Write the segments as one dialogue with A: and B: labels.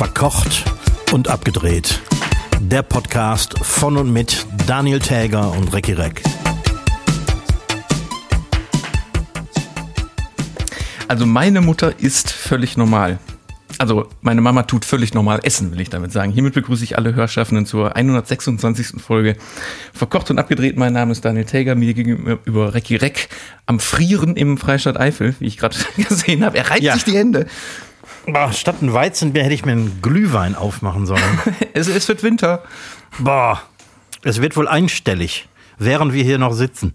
A: Verkocht und abgedreht. Der Podcast von und mit Daniel Täger und Recki Reck.
B: Also meine Mutter ist völlig normal. Also meine Mama tut völlig normal essen, will ich damit sagen. Hiermit begrüße ich alle Hörschaffenden zur 126. Folge Verkocht und abgedreht. Mein Name ist Daniel Täger, mir gegenüber Recki Reck am Frieren im Freistaat Eifel, wie ich gerade gesehen habe. Er reibt
A: Ja.
B: sich die Hände.
A: Boah, statt ein Weizenbier hätte ich mir einen Glühwein aufmachen sollen.
B: Es, es wird Winter.
A: Boah, es wird wohl einstellig, während wir hier noch sitzen.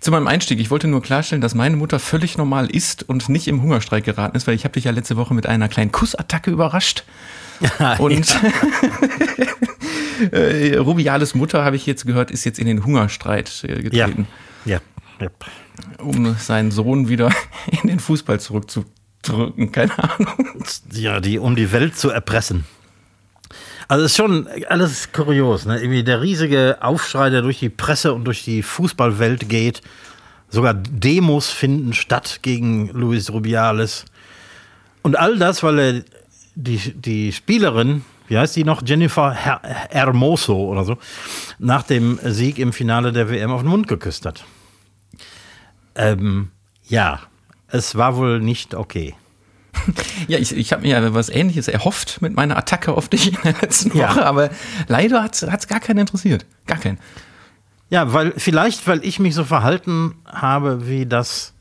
B: Zu meinem Einstieg, ich wollte nur klarstellen, dass meine Mutter völlig normal ist und nicht im Hungerstreik geraten ist, weil ich habe dich ja letzte Woche mit einer kleinen Kussattacke überrascht. Und äh, Rubiales Mutter, habe ich jetzt gehört, ist jetzt in den Hungerstreit äh,
A: Ja,
B: getreten,
A: ja, ja.
B: um seinen Sohn wieder in den Fußball zurückzudrücken. Keine Ahnung.
A: Ja, die, um die Welt zu erpressen. Also ist schon alles kurios, ne? Irgendwie der riesige Aufschrei, der durch die Presse und durch die Fußballwelt geht. Sogar Demos finden statt gegen Luis Rubiales. Und all das, weil er die, die Spielerin, wie heißt die noch? Jennifer Her Hermoso oder so, nach dem Sieg im Finale der WM auf den Mund geküsst hat. Ähm, ja, es war wohl nicht okay.
B: Ja, ich, ich habe mir ja was Ähnliches erhofft mit meiner Attacke auf dich in der letzten
A: Ja.
B: Woche, aber leider hat es gar keinen interessiert. Gar keinen.
A: Ja, weil vielleicht, weil ich mich so verhalten habe, wie das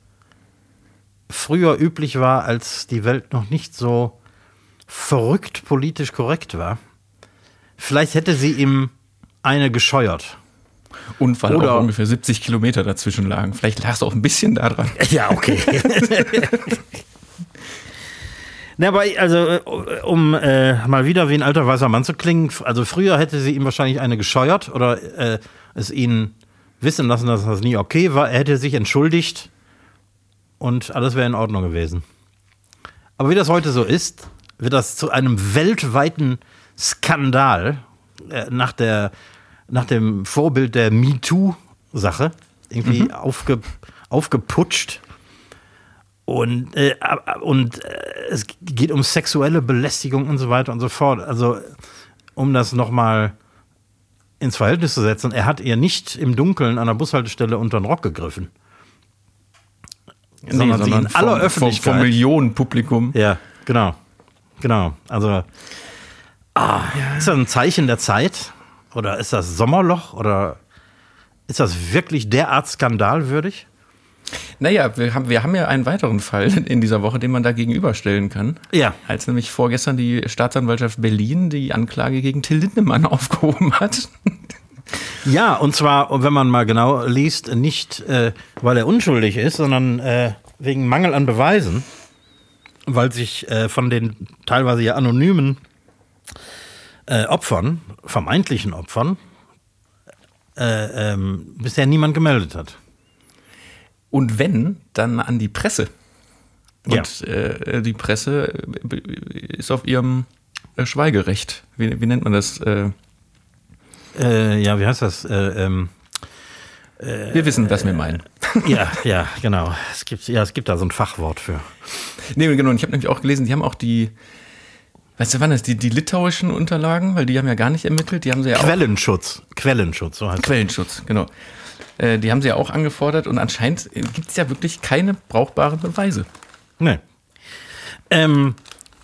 A: früher üblich war, als die Welt noch nicht so verrückt politisch korrekt war. Vielleicht hätte sie ihm eine gescheuert.
B: Und weil
A: Oder-
B: auch ungefähr 70 Kilometer dazwischen lagen. Vielleicht lag es auch ein bisschen da dran.
A: Ja, okay. Na, aber also, äh, um äh, mal wieder wie ein alter weißer Mann zu klingen, also früher hätte sie ihm wahrscheinlich eine gescheuert oder äh, es ihn wissen lassen, dass das nie okay war. Er hätte sich entschuldigt und alles wäre in Ordnung gewesen. Aber wie das heute so ist, wird das zu einem weltweiten Skandal äh, nach, der, nach dem Vorbild der MeToo-Sache irgendwie aufge, aufgeputscht. Und, äh, und äh, es geht um sexuelle Belästigung und so weiter und so fort. Also, um das nochmal ins Verhältnis zu setzen, er hat ihr nicht im Dunkeln an der Bushaltestelle unter den Rock gegriffen. sondern sie in aller Öffentlichkeit.
B: Vor Millionenpublikum.
A: Ja, genau. Genau. Also, ah, ist das ein Zeichen der Zeit? Oder ist das Sommerloch? Oder ist das wirklich derart skandalwürdig?
B: Naja, wir haben, wir haben ja einen weiteren Fall in dieser Woche, den man da gegenüberstellen kann.
A: Ja.
B: Als nämlich vorgestern die Staatsanwaltschaft Berlin die Anklage gegen Till Lindemann aufgehoben hat.
A: Ja, und zwar, wenn man mal genau liest, nicht äh, weil er unschuldig ist, sondern äh, wegen Mangel an Beweisen, weil sich äh, von den teilweise ja anonymen äh, Opfern, vermeintlichen Opfern, äh, ähm, bisher niemand gemeldet hat.
B: Und wenn, dann an die Presse.
A: Ja.
B: Und äh, die Presse äh, ist auf ihrem äh, Schweigerecht. Wie, wie nennt man das? Äh,
A: ja, wie heißt das? Äh, ähm,
B: wir wissen, was wir meinen.
A: ja, ja, genau. Es gibt, ja, es gibt da so ein Fachwort für.
B: Nee, genau. Und ich habe nämlich auch gelesen, die haben auch die, weißt du, wann das, die, die litauischen Unterlagen, weil die haben ja gar nicht ermittelt, die haben sie ja auch.
A: Quellenschutz. Quellenschutz, so heißt
B: Quellenschutz, genau. Äh, die haben sie ja auch angefordert und anscheinend gibt es ja wirklich keine brauchbaren Beweise.
A: Nee. Ähm,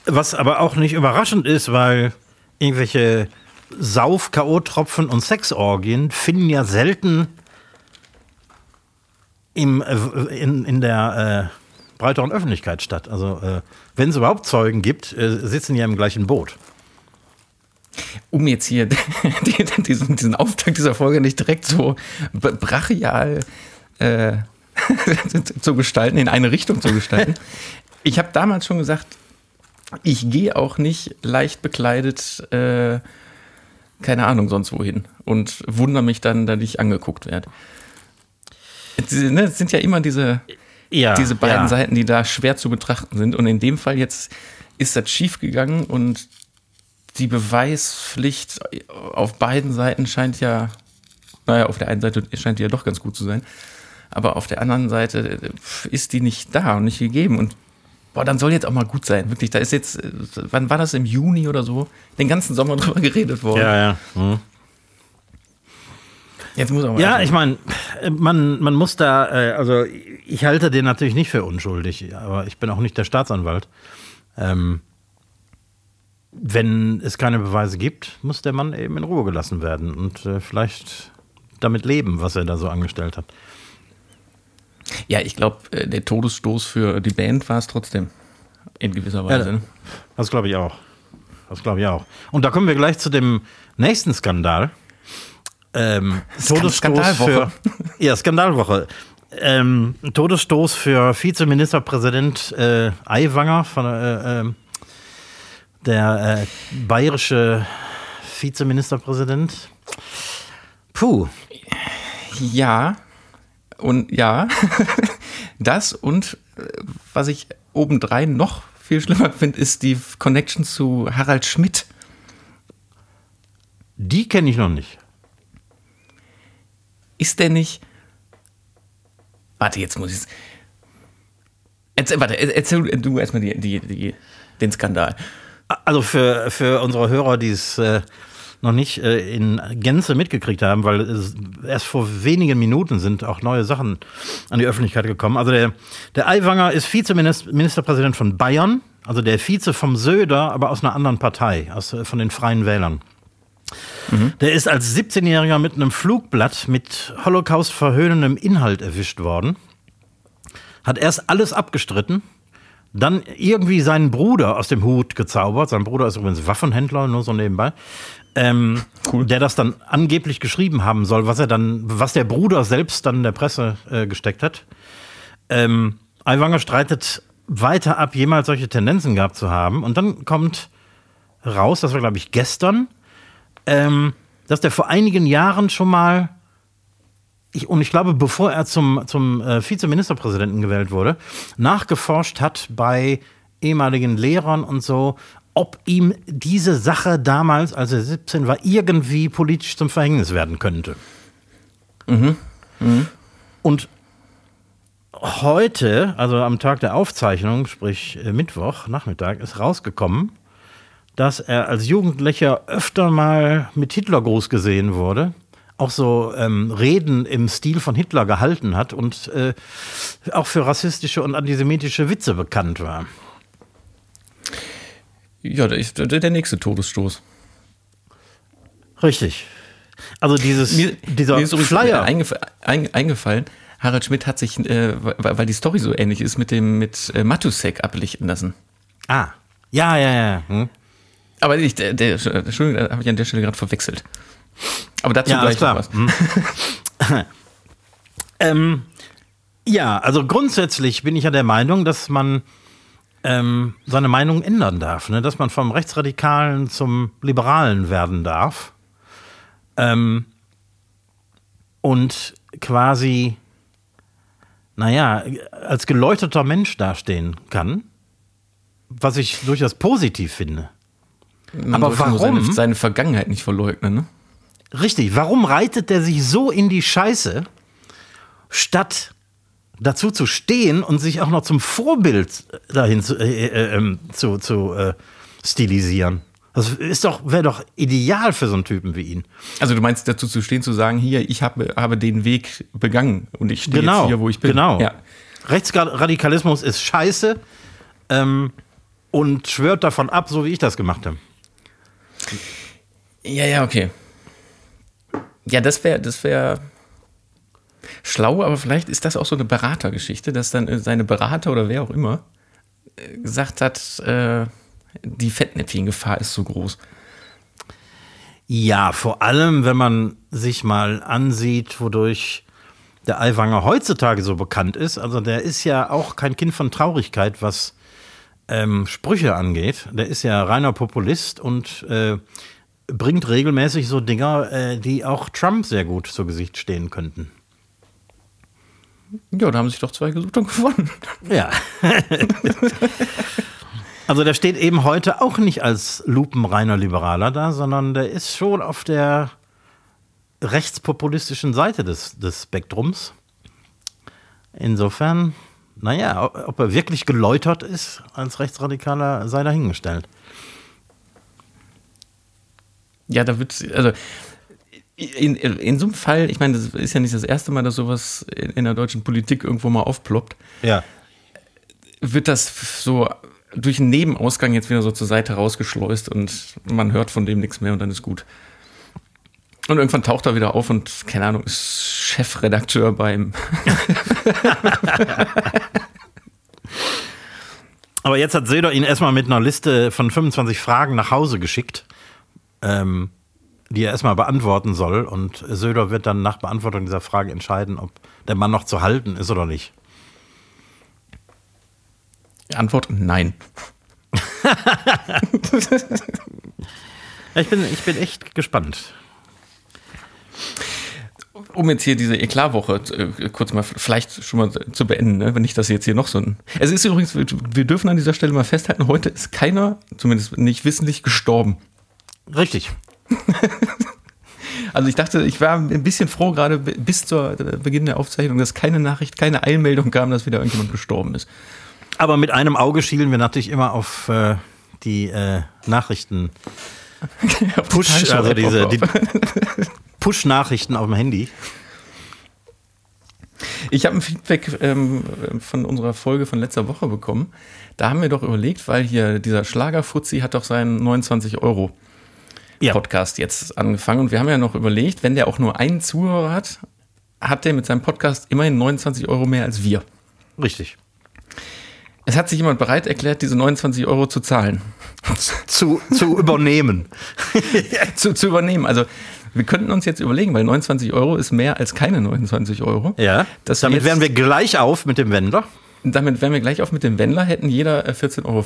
A: was aber auch nicht überraschend ist, weil irgendwelche Sauf-K.O.-Tropfen und Sexorgien finden ja selten im, äh, in, in der äh, breiteren Öffentlichkeit statt. Also, äh, wenn es überhaupt Zeugen gibt, äh, sitzen die ja im gleichen Boot.
B: Um jetzt hier die, diesen, diesen Auftakt dieser Folge nicht direkt so brachial äh, zu gestalten, in eine Richtung zu gestalten. Ich habe damals schon gesagt, ich gehe auch nicht leicht bekleidet, äh, keine Ahnung, sonst wohin und wundere mich dann, dass ich angeguckt werde. Ne, es sind ja immer diese,
A: Ja,
B: diese beiden
A: ja.
B: Seiten, die da schwer zu betrachten sind. Und in dem Fall jetzt ist das schiefgegangen und die Beweispflicht auf beiden Seiten scheint ja, naja, auf der einen Seite scheint die ja doch ganz gut zu sein, aber auf der anderen Seite ist die nicht da und nicht gegeben. Und Boah, dann soll jetzt auch mal gut sein. Wirklich, da ist jetzt, äh, wann war das im Juni oder so? Den ganzen Sommer drüber geredet worden.
A: Ja, ja. Mhm.
B: Jetzt muss er mal.
A: Ja, ich meine, man, man muss da, äh, also ich halte den natürlich nicht für unschuldig, aber ich bin auch nicht der Staatsanwalt. Ähm, wenn es keine Beweise gibt, muss der Mann eben in Ruhe gelassen werden und äh, vielleicht damit leben, was er da so angestellt hat.
B: Ja, ich glaube, äh, der Todesstoß für die Band war es trotzdem. In gewisser Weise.
A: Ja, das glaube ich auch. Das glaube ich auch. Und da kommen wir gleich zu dem nächsten Skandal. Ähm, Todesstoß
B: Skandalwoche.
A: für ja Skandalwoche. Ähm, Todesstoß für Vizeministerpräsident äh, Aiwanger von äh, äh, der äh, bayerische Vizeministerpräsident. Puh.
B: Ja, und ja, das und äh, was ich obendrein noch viel schlimmer finde, ist die Connection zu Harald Schmidt.
A: Die kenne ich noch nicht.
B: Ist der nicht. Warte, jetzt muss ich es. Warte, erzähl du erstmal die, die, die, den Skandal.
A: Also für, für unsere Hörer, die es äh, noch nicht äh, in Gänze mitgekriegt haben, weil erst vor wenigen Minuten sind auch neue Sachen an die Öffentlichkeit gekommen. Also der, der Aiwanger ist Vizeministerpräsident von Bayern, also der Vize vom Söder, aber aus einer anderen Partei, aus, äh, von den Freien Wählern. Der ist als 17-Jähriger mit einem Flugblatt mit Holocaust verhöhnendem Inhalt erwischt worden. Hat erst alles abgestritten, dann irgendwie seinen Bruder aus dem Hut gezaubert. Sein Bruder ist übrigens Waffenhändler, nur so nebenbei. Ähm,
B: Cool.
A: Der das dann angeblich geschrieben haben soll, was er dann, was der Bruder selbst dann der Presse äh, gesteckt hat. Ähm, Aiwanger streitet weiter ab, jemals solche Tendenzen gehabt zu haben. Und dann kommt raus, das war glaube ich gestern, ähm, dass der vor einigen Jahren schon mal, ich, und ich glaube, bevor er zum, zum äh, Vizeministerpräsidenten gewählt wurde, nachgeforscht hat bei ehemaligen Lehrern und so, ob ihm diese Sache damals, als er 17 war, irgendwie politisch zum Verhängnis werden könnte. Und heute, also am Tag der Aufzeichnung, sprich äh, Mittwoch, Nachmittag, ist rausgekommen, dass er als Jugendlicher öfter mal mit Hitlergruß gesehen wurde, auch so ähm, Reden im Stil von Hitler gehalten hat und äh, auch für rassistische und antisemitische Witze bekannt war.
B: Ja, der, ist der, nächste Todesstoß.
A: Richtig. Also dieses, dieser
B: ist übrigens
A: Flyer.
B: Eingef ein, eingefallen. Harald Schmidt hat sich, äh, weil, weil die Story so ähnlich ist, mit dem mit äh, Matusek ablichten lassen.
A: Ah, ja, ja, ja. Hm.
B: Aber ich, der, der, Entschuldigung, da habe ich an der Stelle gerade verwechselt. Aber dazu
A: Ja,
B: gleich
A: klar.
B: noch was.
A: Hm. ähm, ja, also grundsätzlich bin ich ja der Meinung, dass man ähm, seine Meinung ändern darf, ne? dass man vom Rechtsradikalen zum Liberalen werden darf. Ähm, und quasi, naja, als geleuchteter Mensch dastehen kann, was ich durchaus positiv finde.
B: Man
A: Aber warum?
B: Seine, seine Vergangenheit nicht verleugnen, ne?
A: Richtig, warum reitet der sich so in die Scheiße, statt dazu zu stehen und sich auch noch zum Vorbild dahin zu, äh, äh, ähm, zu, zu äh, stilisieren? Das ist doch, wäre doch ideal für so einen Typen wie ihn.
B: Also du meinst dazu zu stehen, zu sagen, hier, ich habe, habe den Weg begangen und ich stehe
A: Genau,
B: jetzt hier, wo ich bin.
A: genau.
B: Ja.
A: Rechtsradikalismus ist scheiße ähm, und schwört davon ab, so wie ich das gemacht habe.
B: Ja, ja, okay. Ja, das wäre, das wäre schlau, aber vielleicht ist das auch so eine Beratergeschichte, dass dann äh, seine Berater oder wer auch immer äh, gesagt hat, äh, die Fettnäpfchengefahr ist so groß.
A: Ja, vor allem, wenn man sich mal ansieht, wodurch der Aiwanger heutzutage so bekannt ist. Also der ist ja auch kein Kind von Traurigkeit, was ähm, Sprüche angeht. Der ist ja reiner Populist und äh, bringt regelmäßig so Dinger, äh, die auch Trump sehr gut zu Gesicht stehen könnten.
B: Ja, da haben sich doch zwei gesucht und gewonnen.
A: Ja. also der steht eben heute auch nicht als lupenreiner Liberaler da, sondern der ist schon auf der rechtspopulistischen Seite des, des Spektrums. Insofern naja, ob er wirklich geläutert ist als Rechtsradikaler, sei dahingestellt.
B: Ja, da wird, also in, in, so einem Fall, ich meine, das ist ja nicht das erste Mal, dass sowas in, in der deutschen Politik irgendwo mal aufploppt.
A: Ja.
B: Wird das so durch einen Nebenausgang jetzt wieder so zur Seite rausgeschleust und man hört von dem nichts mehr und dann ist gut. Und irgendwann taucht er wieder auf und, keine Ahnung, ist Chefredakteur beim.
A: Aber jetzt hat Söder ihn erstmal mit einer Liste von 25 Fragen nach Hause geschickt, ähm, die er erstmal beantworten soll. Und Söder wird dann nach Beantwortung dieser Frage entscheiden, ob der Mann noch zu halten ist oder nicht.
B: Antwort: Nein.
A: ich, bin, ich bin echt gespannt
B: um jetzt hier diese Eklarwoche äh, kurz mal vielleicht schon mal zu beenden, ne? wenn ich das jetzt hier noch so ein. Es ist übrigens, wir dürfen an dieser Stelle mal festhalten, heute ist keiner, zumindest nicht wissentlich, gestorben.
A: Richtig.
B: also ich dachte, ich war ein bisschen froh, gerade bis zur äh, Beginn der Aufzeichnung, dass keine Nachricht, keine Eilmeldung kam, dass wieder irgendjemand gestorben ist.
A: Aber mit einem Auge schielen wir natürlich immer auf äh, die äh, Nachrichten. Push, also diese, die, Push-Nachrichten auf dem Handy.
B: Ich habe ein Feedback ähm, von unserer Folge von letzter Woche bekommen. Da haben wir doch überlegt, weil hier dieser Schlagerfuzzi hat doch seinen 29 Euro ja. Podcast jetzt angefangen und wir haben ja noch überlegt, wenn der auch nur einen Zuhörer hat, hat der mit seinem Podcast immerhin 29 Euro mehr als wir.
A: Richtig.
B: Es hat sich jemand bereit erklärt, diese 29 Euro zu zahlen.
A: Zu, zu übernehmen.
B: zu, zu übernehmen. Also wir könnten uns jetzt überlegen, weil 29 Euro ist mehr als keine 29 Euro.
A: Ja. Damit wären wir gleich auf mit dem Wendler.
B: Damit wären wir gleich auf mit dem Wendler, hätten jeder 14,50 äh, Euro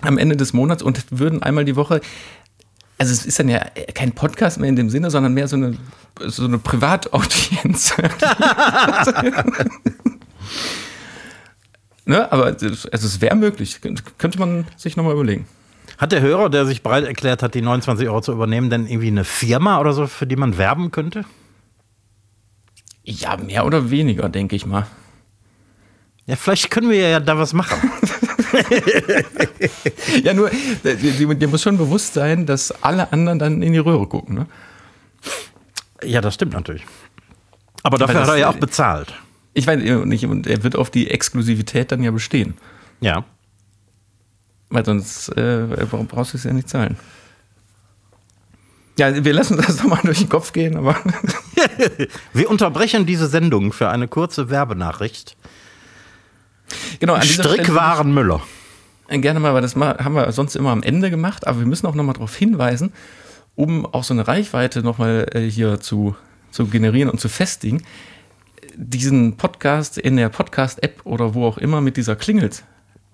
B: am Ende des Monats und würden einmal die Woche also es ist dann ja kein Podcast mehr in dem Sinne, sondern mehr so eine, so eine Privataudienz. ne? Aber also es wäre möglich. Könnte man sich nochmal überlegen.
A: Hat der Hörer, der sich bereit erklärt hat, die 29 Euro zu übernehmen, denn irgendwie eine Firma oder so, für die man werben könnte?
B: Ja, mehr oder weniger, denke ich mal.
A: Ja, vielleicht können wir ja da was machen.
B: ja, nur, dir muss schon bewusst sein, dass alle anderen dann in die Röhre gucken, ne?
A: Ja, das stimmt natürlich. Aber dafür das, hat er ja auch bezahlt.
B: Ich weiß nicht, und er wird auf die Exklusivität dann ja bestehen.
A: Ja.
B: Weil sonst äh, brauchst du es ja nicht zahlen. Ja, wir lassen das nochmal durch den Kopf gehen, aber.
A: wir unterbrechen diese Sendung für eine kurze Werbenachricht.
B: Genau,
A: Strickwaren Müller.
B: Äh, gerne mal, weil das haben wir sonst immer am Ende gemacht, aber wir müssen auch nochmal darauf hinweisen, um auch so eine Reichweite nochmal äh, hier zu, zu generieren und zu festigen, diesen Podcast in der Podcast-App oder wo auch immer mit dieser Klingel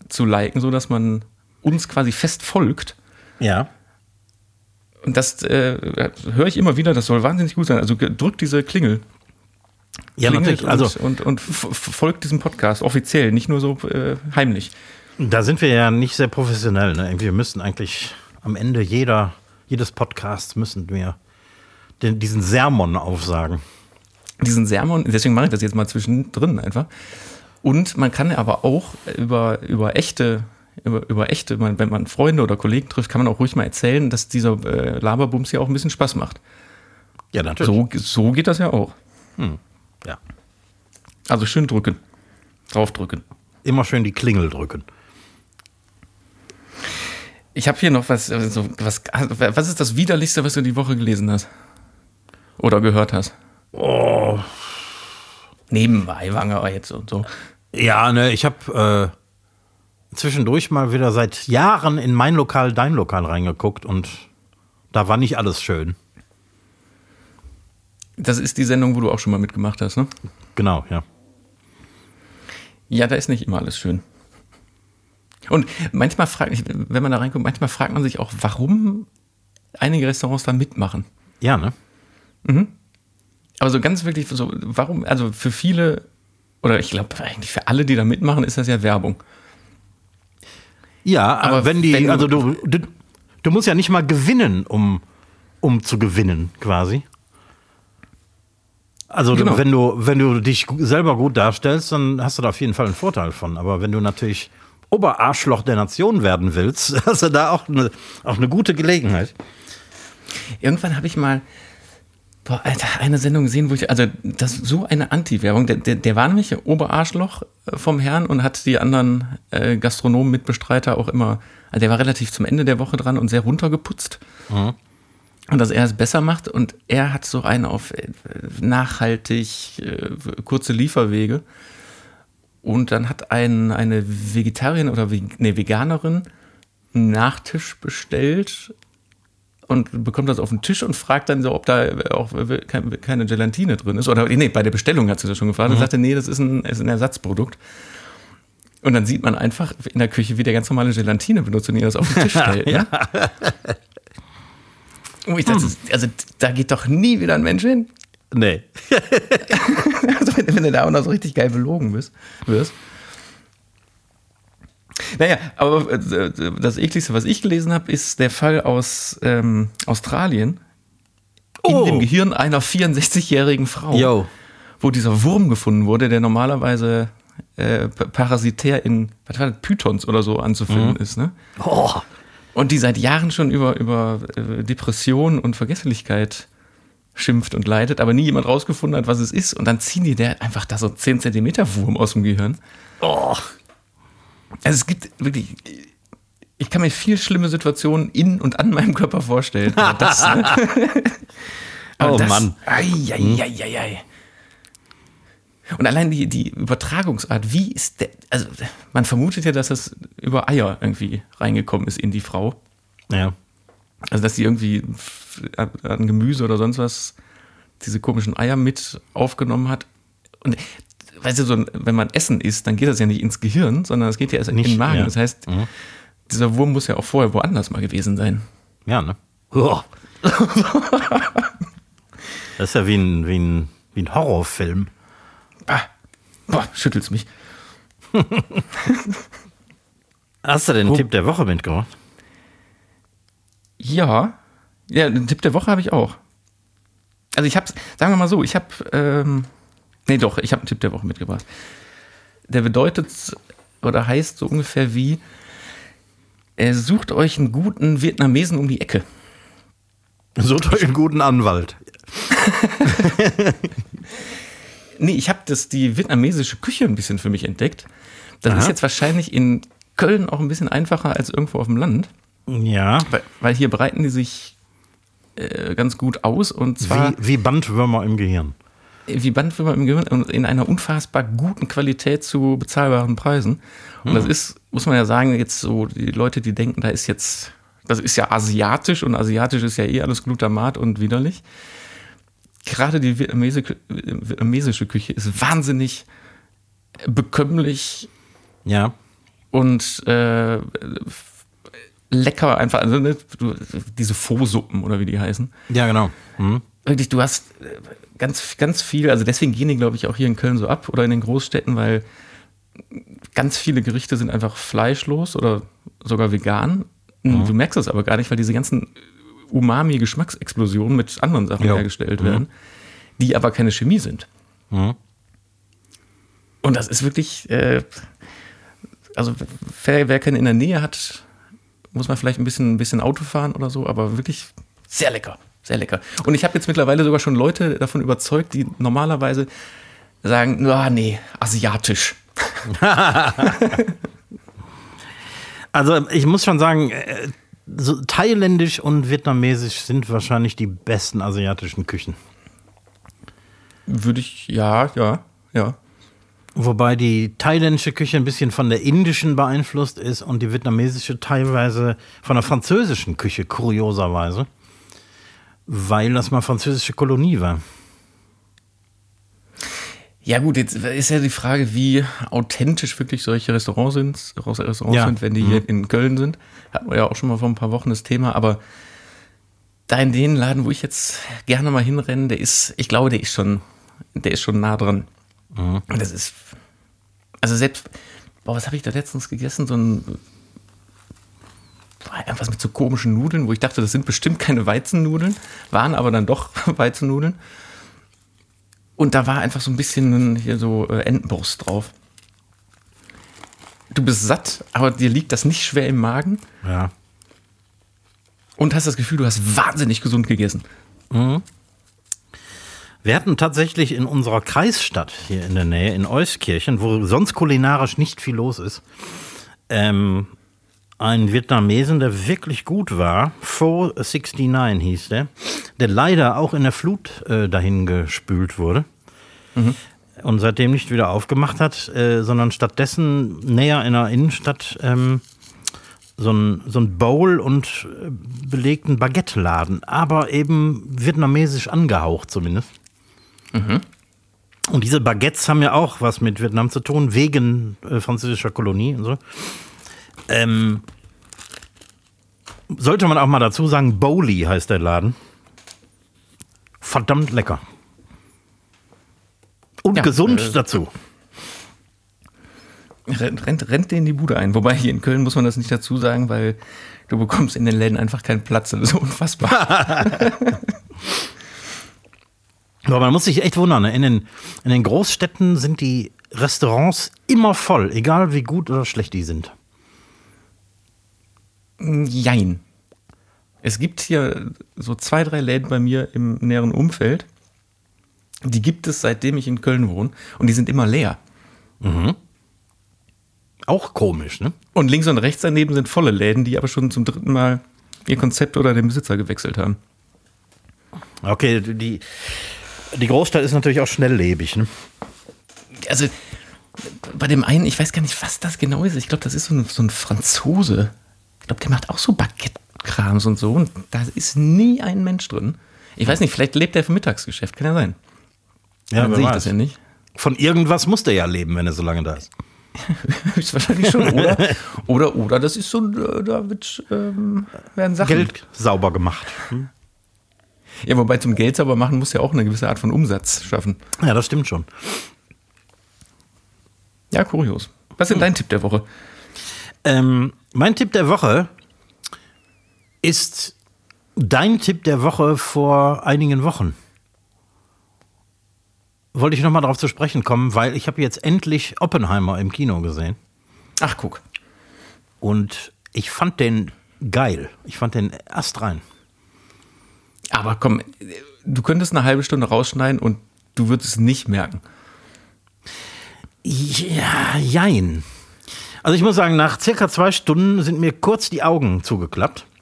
B: zu liken, sodass man uns quasi fest folgt.
A: Ja.
B: Und das äh, höre ich immer wieder, das soll wahnsinnig gut sein. Also drückt diese Klingel.
A: Ja, natürlich.
B: Und, also, und, und, folgt diesem Podcast offiziell, nicht nur so äh, heimlich.
A: Da sind wir ja nicht sehr professionell. Ne? Wir müssten eigentlich am Ende jeder, jedes Podcasts müssen wir den, diesen Sermon aufsagen.
B: Diesen Sermon, deswegen mache ich das jetzt mal zwischendrin einfach. Und man kann aber auch über, über echte über, über echte, wenn man Freunde oder Kollegen trifft, kann man auch ruhig mal erzählen, dass dieser äh, Laberbums ja auch ein bisschen Spaß macht.
A: Ja, natürlich.
B: So, so geht das ja auch.
A: Hm. Ja.
B: Also schön drücken. Draufdrücken.
A: Immer schön die Klingel drücken.
B: Ich habe hier noch was, also was. Was ist das Widerlichste, was du die Woche gelesen hast? Oder gehört hast?
A: Oh.
B: Neben Eiwanger jetzt und so.
A: Ja, ne, ich habe äh, zwischendurch mal wieder seit Jahren in mein Lokal, dein Lokal reingeguckt und da war nicht alles schön.
B: Das ist die Sendung, wo du auch schon mal mitgemacht hast, ne?
A: Genau, ja.
B: Ja, da ist nicht immer alles schön. Und manchmal fragt, wenn man da reinguckt, manchmal fragt man sich auch, warum einige Restaurants da mitmachen.
A: Ja, ne?
B: Mhm. Aber so ganz wirklich, so, warum, also für viele, oder ich glaube eigentlich für alle, die da mitmachen, ist das ja Werbung.
A: Ja, aber wenn die, wenn also du, du, du, musst ja nicht mal gewinnen, um, um zu gewinnen, quasi. Also
B: Genau.
A: wenn du wenn du dich selber gut darstellst, dann hast du da auf jeden Fall einen Vorteil von. Aber wenn du natürlich Oberarschloch der Nation werden willst, hast du da auch eine, auch eine gute Gelegenheit.
B: Irgendwann habe ich mal boah, Alter, eine Sendung gesehen, wo ich, also das ist so eine Anti-Werbung. Der, der, der war nämlich Oberarschloch äh, vom Herrn und hat die anderen äh, Gastronomen, Mitbestreiter auch immer, also der war relativ zum Ende der Woche dran und sehr runtergeputzt. Und dass er es besser macht und er hat so einen auf äh, nachhaltig äh, kurze Lieferwege. Und dann hat ein, eine Vegetarierin oder nee, Veganerin einen Nachtisch bestellt und bekommt das auf den Tisch und fragt dann so, ob da auch kein- keine Gelatine drin ist. Oder nee, bei der Bestellung hat sie das schon gefragt und sagte, nee, das ist ein, ist ein Ersatzprodukt. Und dann sieht man einfach in der Küche, wie der ganz normale Gelatine benutzt und ihr das auf den Tisch stellt. Ne? Und ich dachte, also da geht doch nie wieder ein Mensch hin.
A: Nee.
B: Also wenn, wenn du da auch noch so richtig geil belogen bist, wirst. Naja, aber äh, das ekligste, was ich gelesen habe, ist der Fall aus ähm, Australien in
A: Oh.
B: dem Gehirn einer 64-jährigen Frau,
A: Yo.
B: wo dieser Wurm gefunden wurde, der normalerweise äh, pa- parasitär in was war das, Pythons oder so anzufinden ist. Ne?
A: Oh.
B: Und die seit Jahren schon über, über äh, Depression und Vergesslichkeit schimpft und leidet, aber nie jemand rausgefunden hat, was es ist. Und dann ziehen die der einfach da so 10 Zentimeter Wurm aus dem Gehirn.
A: Oh.
B: Also es gibt wirklich, ich kann mir viel schlimme Situationen in und an meinem Körper vorstellen. Das, ne?
A: Oh
B: das,
A: Mann.
B: Ei, ei, ei, ei, ei. Und allein die, die Übertragungsart, wie ist der, also man vermutet ja, dass das über Eier irgendwie reingekommen ist in die Frau.
A: Ja.
B: Also, dass sie irgendwie an Gemüse oder sonst was diese komischen Eier mit aufgenommen hat. Und weißt du, so, wenn man Essen isst, dann geht das ja nicht ins Gehirn, sondern es geht ja erst in
A: Nicht,
B: den Magen.
A: ja.
B: Das heißt, dieser Wurm muss ja auch vorher woanders mal gewesen sein.
A: Ja, ne? Oh. Das ist ja wie ein, wie ein, wie ein Horrorfilm.
B: Ah, boah, schüttelt's mich.
A: Hast du den
B: Wo-
A: Tipp der Woche mitgebracht?
B: Ja, ja, den Tipp der Woche habe ich auch. Also ich habe, sagen wir mal so, ich habe, ähm, nee doch, ich habe einen Tipp der Woche mitgebracht. Der bedeutet oder heißt so ungefähr wie, er sucht euch einen guten Vietnamesen um die Ecke.
A: Sucht euch einen guten Anwalt.
B: Nee, ich habe das die vietnamesische Küche ein bisschen für mich entdeckt. Das
A: Aha.
B: ist jetzt wahrscheinlich in Köln auch ein bisschen einfacher als irgendwo auf dem Land,
A: Ja.
B: weil, weil hier breiten die sich äh, ganz gut aus und zwar
A: Wie, wie Bandwürmer im Gehirn.
B: Wie Bandwürmer im Gehirn in einer unfassbar guten Qualität zu bezahlbaren Preisen. Und das ist, muss man ja sagen, jetzt so die Leute, die denken, da ist jetzt, das ist ja asiatisch und asiatisch ist ja eh alles Glutamat und widerlich. Gerade die vietnamesische, vietnamesische Küche ist wahnsinnig bekömmlich
A: Ja.
B: und äh, lecker einfach. Also ne, diese Pho-Suppen oder wie die heißen
A: Ja, genau. Hm.
B: wirklich, du hast äh, ganz, ganz viel, also deswegen gehen die, glaube ich, auch hier in Köln so ab oder in den Großstädten, weil ganz viele Gerichte sind einfach fleischlos oder sogar vegan. Du merkst es aber gar nicht, weil diese ganzen Umami-Geschmacksexplosionen mit anderen Sachen
A: Ja.
B: hergestellt werden, die aber keine Chemie sind.
A: Mhm.
B: Und das ist wirklich, äh, also wer, wer keinen in der Nähe hat, muss man vielleicht ein bisschen, ein bisschen Auto fahren oder so, aber wirklich sehr lecker, sehr lecker. Und ich habe jetzt mittlerweile sogar schon Leute davon überzeugt, die normalerweise sagen, ah nee, asiatisch.
A: Also ich muss schon sagen, äh, so thailändisch und vietnamesisch sind wahrscheinlich die besten asiatischen Küchen.
B: Würde ich, ja, ja, ja.
A: Wobei die thailändische Küche ein bisschen von der indischen beeinflusst ist und die vietnamesische teilweise von der französischen Küche, kurioserweise. Weil das mal französische Kolonie war.
B: Ja gut, jetzt ist ja die Frage, wie authentisch wirklich solche Restaurants sind, Restaurants
A: Ja.
B: sind, wenn die hier in Köln sind. Hatten wir ja auch schon mal vor ein paar Wochen das Thema, aber da in den Laden, wo ich jetzt gerne mal hinrenne, der ist, ich glaube, der ist schon, der ist schon nah dran. Und das ist, also selbst, boah, was habe ich da letztens gegessen? So ein, irgendwas mit so komischen Nudeln, wo ich dachte, das sind bestimmt keine Weizennudeln, waren aber dann doch Weizennudeln. Und da war einfach so ein bisschen hier so äh, Entenbrust drauf. Du bist satt, aber dir liegt das nicht schwer im Magen
A: Ja.
B: und hast das Gefühl, du hast wahnsinnig gesund gegessen.
A: Wir hatten tatsächlich in unserer Kreisstadt hier in der Nähe, in Euskirchen, wo sonst kulinarisch nicht viel los ist, ähm, einen Vietnamesen, der wirklich gut war. 469 hieß der, der leider auch in der Flut äh, dahin gespült wurde. Und seitdem nicht wieder aufgemacht hat, äh, sondern stattdessen näher in der Innenstadt ähm, so ein, so ein Bowl und äh, belegten Baguette-Laden, aber eben vietnamesisch angehaucht zumindest. Und diese Baguettes haben ja auch was mit Vietnam zu tun, wegen äh, französischer Kolonie und so. Ähm, sollte man auch mal dazu sagen, Bowley heißt der Laden. Verdammt lecker. Und
B: Ja,
A: gesund
B: äh,
A: dazu.
B: Rennt, rennt, rennt dir in die Bude ein. Wobei hier in Köln muss man das nicht dazu sagen, weil du bekommst in den Läden einfach keinen Platz. Das ist unfassbar.
A: Aber man muss sich echt wundern, ne? in den, in den Großstädten sind die Restaurants immer voll, egal wie gut oder schlecht die sind.
B: Jein. Es gibt hier so zwei, drei Läden bei mir im näheren Umfeld. Die gibt es, seitdem ich in Köln wohne. Und die sind immer leer.
A: Auch komisch, ne?
B: Und links und rechts daneben sind volle Läden, die aber schon zum dritten Mal ihr Konzept oder den Besitzer gewechselt haben.
A: Okay, die, die Großstadt ist natürlich auch schnelllebig, ne?
B: Also bei dem einen, ich weiß gar nicht, was das genau ist. Ich glaube, das ist so ein, so ein Franzose. Ich glaube, der macht auch so Baguette-Krams und so. Und da ist nie ein Mensch drin. Ich weiß nicht, vielleicht lebt er vom Mittagsgeschäft. Kann ja sein. Dann
A: wer
B: sehe ich
A: weiß.
B: das ja nicht.
A: Von irgendwas muss der ja leben, wenn er so lange da ist.
B: Höchstwahrscheinlich schon. Oder, oder, oder das ist so, ein, äh, da wird, ähm, werden Sachen.
A: Geld sauber gemacht. Hm?
B: Ja, wobei zum Geld sauber machen muss ja auch eine gewisse Art von Umsatz schaffen.
A: Ja, das stimmt schon.
B: Ja, kurios. Was ist denn dein Tipp der Woche?
A: Ähm, mein Tipp der Woche ist dein Tipp der Woche vor einigen Wochen. Wollte ich nochmal darauf zu sprechen kommen, weil ich habe jetzt endlich Oppenheimer im Kino gesehen.
B: Ach, guck.
A: Und ich fand den geil. Ich fand den astrein.
B: Aber komm, du könntest eine halbe Stunde rausschneiden und du würdest es nicht merken.
A: Ja, jein. Also ich muss sagen, nach circa zwei Stunden sind mir kurz die Augen zugeklappt.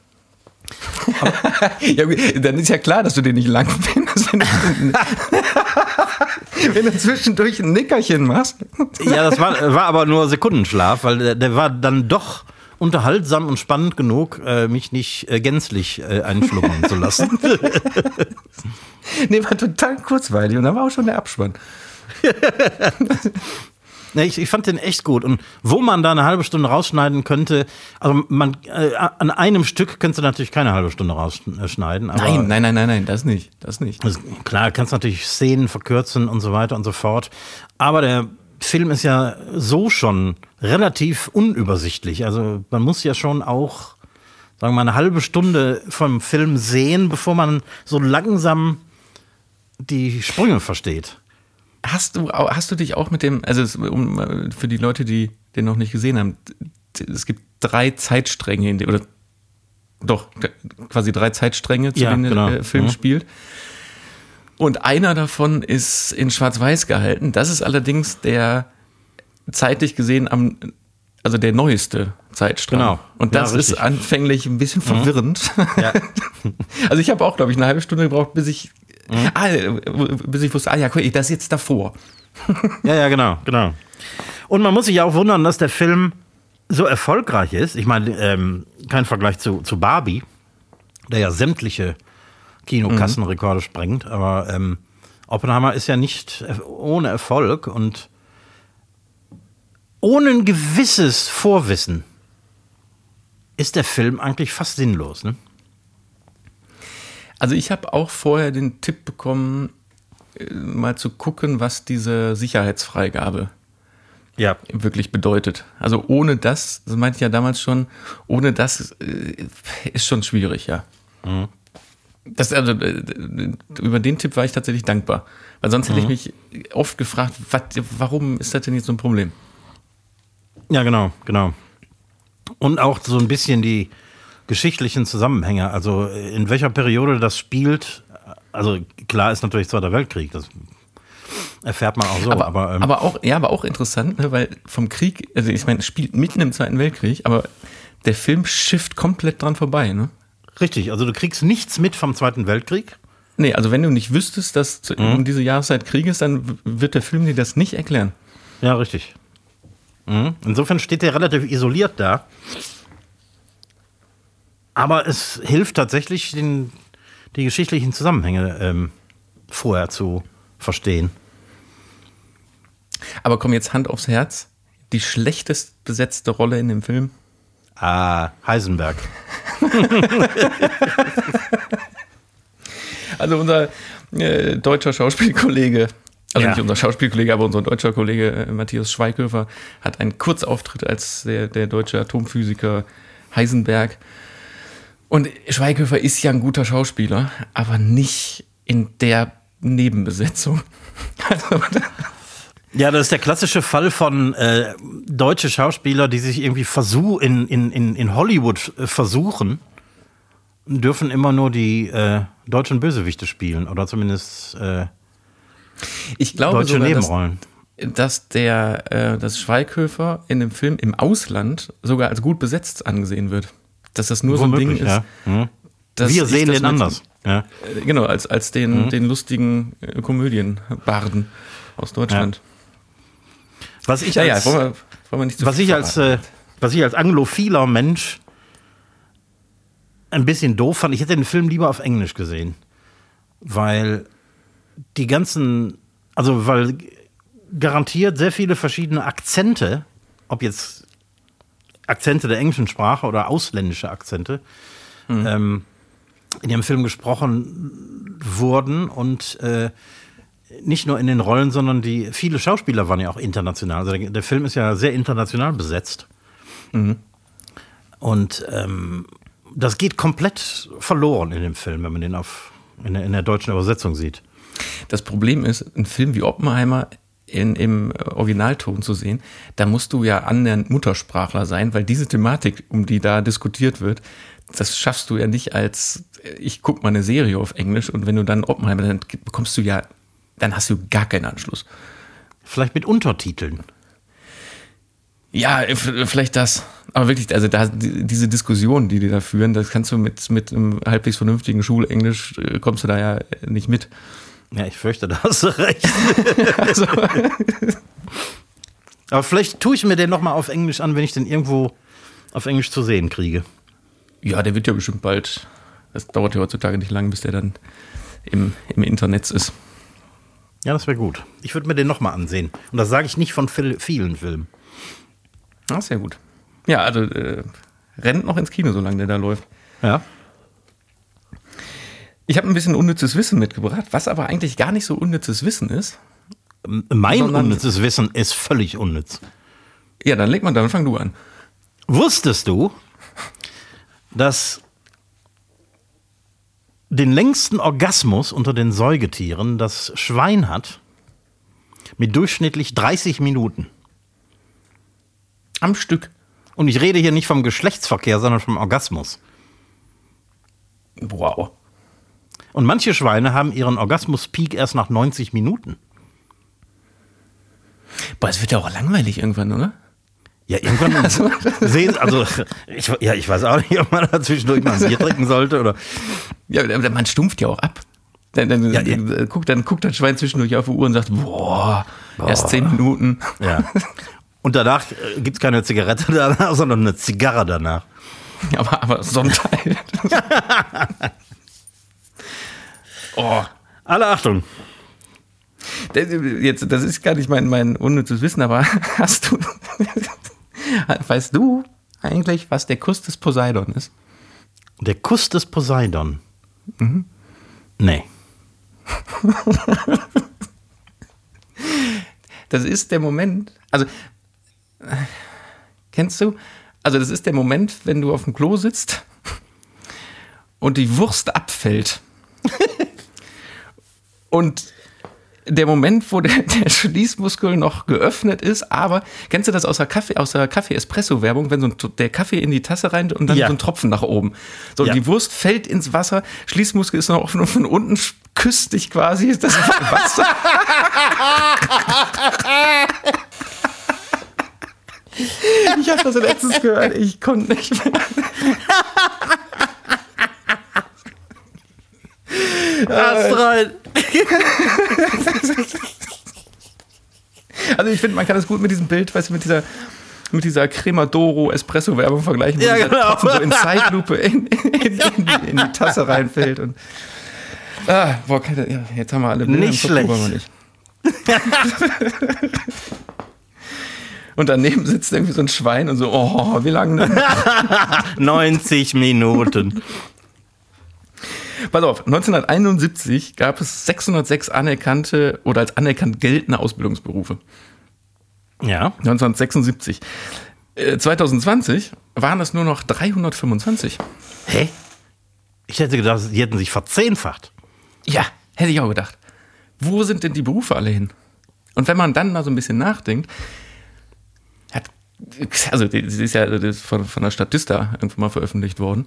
B: Ja, dann ist ja klar, dass du den nicht lang findest, wenn du, wenn du zwischendurch ein Nickerchen machst.
A: Ja, das war, war aber nur Sekundenschlaf, weil der, der war dann doch unterhaltsam und spannend genug, äh, mich nicht äh, gänzlich äh, einschlummern zu lassen.
B: Nee, war total kurzweilig und da war auch schon der Abspann.
A: Nee, ich, ich fand den echt gut. Und wo man da eine halbe Stunde rausschneiden also man äh, an einem Stück könntest du natürlich keine halbe Stunde rausschneiden.
B: Nein, nein, nein, nein, nein, das nicht. Das nicht.
A: Also, klar, kannst natürlich Szenen verkürzen und so weiter und so fort. Aber der Film ist ja so schon relativ unübersichtlich. Also man muss ja schon auch, sagen wir mal, eine halbe Stunde vom Film sehen, bevor man so langsam die Sprünge versteht.
B: Hast du, hast du dich auch mit dem, also es- um, für die Leute, die den noch nicht gesehen haben, es gibt drei Zeitstränge, in dem, oder doch, quasi drei Zeitstränge, zu
A: Ja,
B: denen
A: genau.
B: der äh, Film
A: Mhm.
B: spielt. Und einer davon ist in Schwarz-Weiß gehalten. Das ist allerdings der zeitlich gesehen am, also der neueste Zeitstrang.
A: Genau.
B: Und
A: Ja,
B: das ist
A: richtig. Mhm.
B: anfänglich ein bisschen verwirrend.
A: Ja.
B: Also ich habe auch, glaube ich, eine halbe Stunde gebraucht, bis ich,
A: Mhm.
B: ah, äh, bis ich wusste, ah ja, das ist jetzt davor.
A: Ja, ja, genau, genau. Und man muss sich ja auch wundern, dass der Film so erfolgreich ist. Ich meine, ähm, kein Vergleich zu, zu Barbie, der ja sämtliche Kinokassenrekorde sprengt, aber ähm, Oppenheimer ist ja nicht ohne Erfolg und ohne ein gewisses Vorwissen ist der Film eigentlich fast sinnlos. Ne?
B: Also ich habe auch vorher den Tipp bekommen, äh, mal zu gucken, was diese Sicherheitsfreigabe
A: Ja.
B: wirklich bedeutet. Also ohne das, das meinte ich ja damals schon, ohne das äh, ist schon schwierig, ja. Das, also, äh, über den Tipp war ich tatsächlich dankbar. Weil sonst hätte ich mich oft gefragt, wat, warum ist das denn jetzt so ein Problem?
A: Ja, genau, genau. Und auch so ein bisschen die geschichtlichen Zusammenhänge. Also in welcher Periode das spielt. Also klar ist natürlich Zweiter Weltkrieg. Das erfährt man auch so.
B: aber,
A: Aber, ähm,
B: aber auch, ja, aber auch interessant, ne, weil vom Krieg, also ich meine, es spielt mitten im Zweiten Weltkrieg, aber der Film schifft komplett dran vorbei, ne?
A: richtig, also du kriegst nichts mit vom Zweiten Weltkrieg.
B: Nee, also wenn du nicht wüsstest, dass zu- um diese Jahreszeit Krieg ist, dann wird der Film dir das nicht erklären.
A: Ja, richtig. Mhm. Insofern steht der relativ isoliert da. Aber es hilft tatsächlich, den, die geschichtlichen Zusammenhänge ähm, vorher zu verstehen.
B: Aber komm jetzt Hand aufs Herz. Die schlechtest besetzte Rolle in dem Film.
A: Ah, Heisenberg.
B: Also unser äh, deutscher Schauspielkollege, also
A: Ja.
B: nicht unser Schauspielkollege, aber unser deutscher Kollege äh, Matthias Schweighöfer hat einen Kurzauftritt als der, der deutsche Atomphysiker Heisenberg. Und Schweighöfer ist ja ein guter Schauspieler, aber nicht in der Nebenbesetzung. Also,
A: Ja, das ist der klassische Fall von äh, deutsche Schauspieler, die sich irgendwie versuch in, in, in, Hollywood äh, versuchen, dürfen immer nur die äh, deutschen Bösewichte spielen oder zumindest äh,
B: ich glaube
A: deutsche
B: sogar, dass,
A: Nebenrollen.
B: dass der, äh, dass Schweighöfer in dem Film im Ausland sogar als gut besetzt angesehen wird. Dass das nur so ein Ding
A: Womöglich,
B: ist.
A: ja. Mhm.
B: dass
A: Wir sehen den anders. Ja.
B: Äh, Genau, als, als den, den lustigen äh, Komödienbarden aus Deutschland.
A: Was ich
B: Ja, ja,
A: als,
B: wollen, wir, wollen wir nicht
A: was ich als, äh, was ich als anglophiler Mensch ein bisschen doof fand, ich hätte den Film lieber auf Englisch gesehen. Weil die ganzen, also weil garantiert sehr viele verschiedene Akzente, ob jetzt Akzente der englischen Sprache oder ausländische Akzente, ähm, in dem Film gesprochen wurden und äh, nicht nur in den Rollen, sondern die viele Schauspieler waren ja auch international. Also der, der Film ist ja sehr international besetzt. Und ähm, das geht komplett verloren in dem Film, wenn man den auf, in, der, in der deutschen Übersetzung sieht.
B: Das Problem ist, ein Film wie Oppenheimer in, im Originalton zu sehen, da musst du ja annähernd Muttersprachler sein, weil diese Thematik, um die da diskutiert wird, das schaffst du ja nicht als, ich guck mal eine Serie auf Englisch und wenn du dann Oppenheimer, dann bekommst du ja, dann hast du gar keinen Anschluss.
A: Vielleicht mit Untertiteln.
B: Ja, vielleicht das. Aber wirklich, also da die- diese Diskussion, die die da führen, das kannst du mit, mit einem halbwegs vernünftigen Schulenglisch, äh, kommst du da ja nicht mit.
A: Ja, ich fürchte, da hast du recht.
B: Also,
A: Aber vielleicht tue ich mir den nochmal auf Englisch an, wenn ich den irgendwo auf Englisch zu sehen kriege.
B: ja, der wird ja bestimmt bald, das dauert ja heutzutage nicht lang, bis der dann im, im Internet ist.
A: Ja, das wäre gut. Ich würde mir den nochmal ansehen. Und das sage ich nicht von vielen Filmen.
B: Ah, sehr gut. Ja, also äh, rennt noch ins Kino, solange der da läuft.
A: Ja.
B: Ich habe ein bisschen unnützes Wissen mitgebracht, was aber eigentlich gar nicht so unnützes Wissen ist.
A: Mein unnützes Wissen ist völlig unnütz.
B: Ja, dann leg mal, dann fang du an.
A: Wusstest du, dass den längsten Orgasmus unter den Säugetieren das Schwein hat? Mit durchschnittlich 30 Minuten.
B: Am Stück.
A: Und ich rede hier nicht vom Geschlechtsverkehr, sondern vom Orgasmus.
B: Wow.
A: Und manche Schweine haben ihren Orgasmus-Peak erst nach 90 Minuten.
B: Boah, es wird ja auch langweilig irgendwann, oder?
A: Ja, irgendwann sehen, also ich, ja, ich weiß auch nicht, ob man da zwischendurch mal ein Bier trinken sollte oder.
B: Ja, man stumpft ja auch ab. Dann, dann,
A: Ja,
B: äh, guckt, dann guckt das Schwein zwischendurch auf die Uhr und sagt, boah, erst zehn Minuten.
A: Ja. Und danach äh, gibt es keine Zigarette danach, sondern eine Zigarre danach.
B: Aber, aber Sonntag. oh,
A: Alle Achtung.
B: das, jetzt, das ist gar nicht mein, mein unnützes Wissen, aber hast du, weißt du eigentlich, was der Kuss des Poseidon ist?
A: Der Kuss des Poseidon. Nee.
B: Das ist der Moment, also, kennst du? Also, das ist der Moment, wenn du auf dem Klo sitzt und die Wurst abfällt Und der Moment, wo der, der Schließmuskel noch geöffnet ist, aber kennst du das aus der Kaffee, aus der Kaffee-Espresso-Werbung, wenn so ein, der Kaffee in die Tasse rein und dann
A: Ja.
B: so ein Tropfen nach oben. So,
A: Ja.
B: die Wurst fällt ins Wasser, Schließmuskel ist noch offen und von unten küsst dich quasi das Wasser. Ich habe das letztens gehört, ich konnte nicht mehr.
A: Ast rein.
B: Also ich finde, man kann das gut mit diesem Bild, weißt du, mit dieser mit dieser Cremadoro Espresso Werbung vergleichen, wo
A: Ja, genau.
B: So in Zeitlupe in, in, in, die, in die Tasse reinfällt und ah, boah, keine, ja, jetzt haben wir alle Bilder
A: Nicht
B: im Kopf,
A: schlecht.
B: wollen wir nicht. Und daneben sitzt irgendwie so ein Schwein und so, oh, wie lange denn?
A: 90 Minuten.
B: Pass auf, 1971 gab es 606 anerkannte oder als anerkannt geltende Ausbildungsberufe.
A: Ja.
B: 1976. Äh, 2020 waren es nur noch 325.
A: Hä? Ich hätte gedacht, die hätten sich verzehnfacht.
B: Ja, hätte ich auch gedacht. Wo sind denn die Berufe alle hin? Und wenn man dann mal so ein bisschen nachdenkt, hat, also das ist ja das ist von, von der Statista irgendwann mal veröffentlicht worden.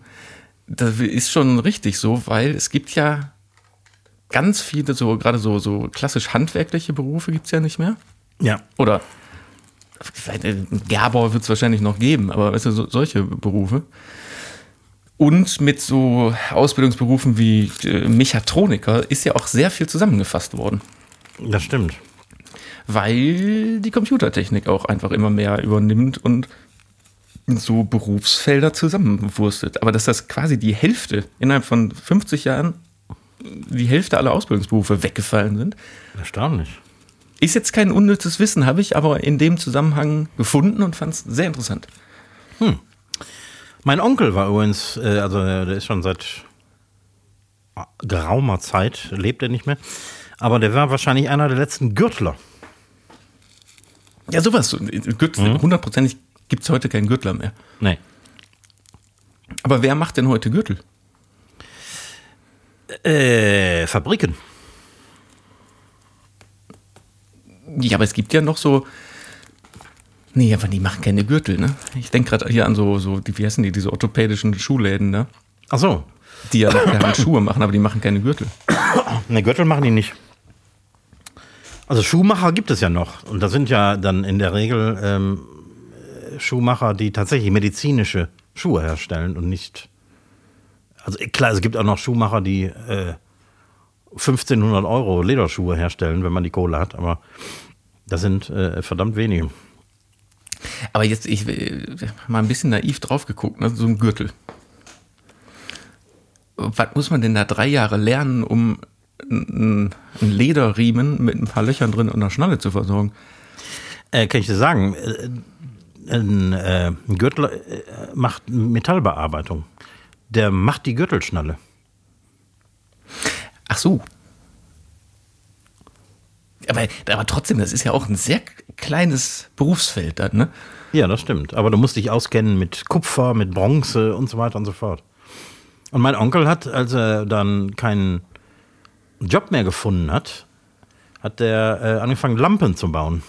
B: Das ist schon richtig so, weil es gibt ja ganz viele so, gerade so, so klassisch handwerkliche Berufe gibt es ja nicht mehr.
A: Ja.
B: Oder Gerber wird es wahrscheinlich noch geben, aber weißt du, so, solche Berufe. Und mit so Ausbildungsberufen wie äh, Mechatroniker ist ja auch sehr viel zusammengefasst worden,
A: Das stimmt.
B: weil die Computertechnik auch einfach immer mehr übernimmt und so Berufsfelder zusammenwurstet. Aber dass das quasi die Hälfte innerhalb von 50 Jahren die Hälfte aller Ausbildungsberufe weggefallen sind,
A: Erstaunlich.
B: Ist jetzt kein unnützes Wissen, habe ich aber in dem Zusammenhang gefunden und fand es sehr interessant.
A: Mein Onkel war übrigens, äh, also der der ist schon seit geraumer Zeit, lebt er nicht mehr. Aber der war wahrscheinlich einer der letzten Gürtler.
B: Ja, sowas. so, Gürtel, Hundertprozentig gibt es heute keinen Gürtler mehr.
A: Nee.
B: Aber wer macht denn heute Gürtel?
A: Äh, Fabriken.
B: Ja, aber es gibt ja noch so. Nee, aber die machen keine Gürtel, ne? Ich denke gerade hier an so, so, die, wie heißen die, diese orthopädischen Schuhläden, ne?
A: Ach so.
B: Die ja noch keine Schuhe machen, aber die machen keine Gürtel.
A: Ne, Gürtel machen die nicht. Also Schuhmacher gibt es ja noch. Und das sind ja dann in der Regel ähm, äh, Schuhmacher, die tatsächlich medizinische Schuhe herstellen und nicht. Also äh, klar, es gibt auch noch Schuhmacher, die äh, 1500 Euro Lederschuhe herstellen, wenn man die Kohle hat, aber das sind äh, verdammt wenige.
B: Aber jetzt, ich äh, mal ein bisschen naiv drauf geguckt, ne? so ein Gürtel. Was muss man denn da drei Jahre lernen, um einen einen Lederriemen mit ein paar Löchern drin und einer Schnalle zu versorgen?
A: Äh, kann ich dir sagen, äh, ein, äh, ein Gürtel äh, macht Metallbearbeitung. Der macht die Gürtelschnalle.
B: Ach so. Aber, aber trotzdem, das ist ja auch ein sehr kleines Berufsfeld dann, ne?
A: Ja, das stimmt. Aber du musst dich auskennen mit Kupfer, mit Bronze und so weiter und so fort. Und mein Onkel hat, als er dann keinen Job mehr gefunden hat, hat er äh, angefangen, Lampen zu bauen.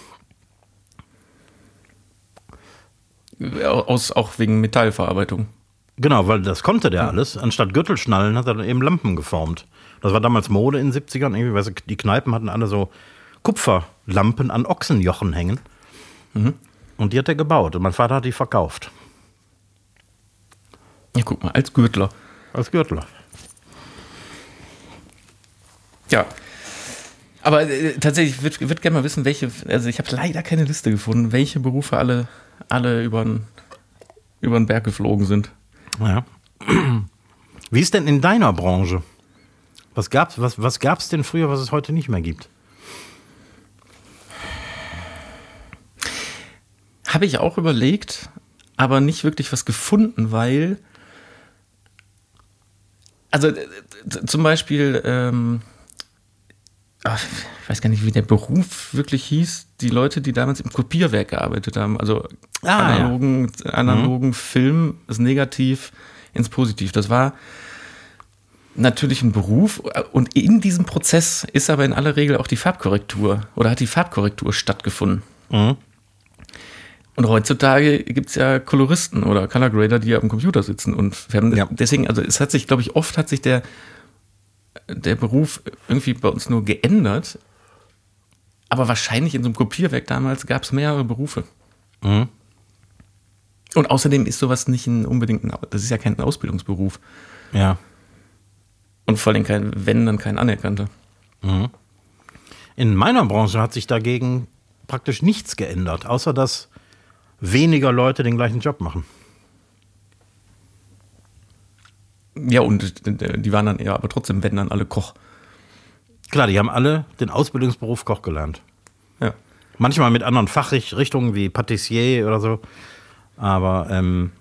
B: Aus, auch wegen Metallverarbeitung.
A: Genau, weil das konnte der alles. Anstatt Gürtelschnallen hat er dann eben Lampen geformt. Das war damals Mode in den 70ern. Irgendwie, weißt du, die Kneipen hatten alle so Kupferlampen an Ochsenjochen hängen. Und die hat er gebaut. Und mein Vater hat die verkauft.
B: Ja, guck mal, als Gürtler.
A: Als Gürtler.
B: Ja. Aber äh, tatsächlich, ich würde würd gerne mal wissen, welche, also ich habe leider keine Liste gefunden, welche Berufe alle, alle über den Berg geflogen sind.
A: Ja. Wie ist denn in deiner Branche? Was gab's, was, was gab's denn früher, was es heute nicht mehr gibt?
B: Habe ich auch überlegt, aber nicht wirklich was gefunden, weil. Also äh, z- zum Beispiel, ähm, ach, ich weiß gar nicht, wie der Beruf wirklich hieß, die Leute, die damals im Kopierwerk gearbeitet haben. Also
A: Ah,
B: analogen, analogen Film ist negativ ins Positiv. Das war natürlich ein Beruf und in diesem Prozess ist aber in aller Regel auch die Farbkorrektur oder hat die Farbkorrektur stattgefunden.
A: Mhm.
B: Und heutzutage gibt es ja Koloristen oder Color Grader, die ja am Computer sitzen und färben.
A: Ja.
B: Deswegen, also es hat sich, glaube ich, oft hat sich der, der Beruf irgendwie bei uns nur geändert. Aber wahrscheinlich in so einem Kopierwerk damals gab es mehrere Berufe.
A: Mhm.
B: Und außerdem ist sowas nicht ein unbedingt, ein, das ist ja kein Ausbildungsberuf.
A: Ja.
B: Und vor allem kein, wenn, dann kein anerkannter.
A: In meiner Branche hat sich dagegen praktisch nichts geändert, außer dass weniger Leute den gleichen Job machen.
B: Ja, und die waren dann eher, aber trotzdem, wenn dann alle Koch.
A: Klar, die haben alle den Ausbildungsberuf Koch gelernt.
B: Ja.
A: Manchmal mit anderen Fachrichtungen wie Patissier oder so. Aber ähm,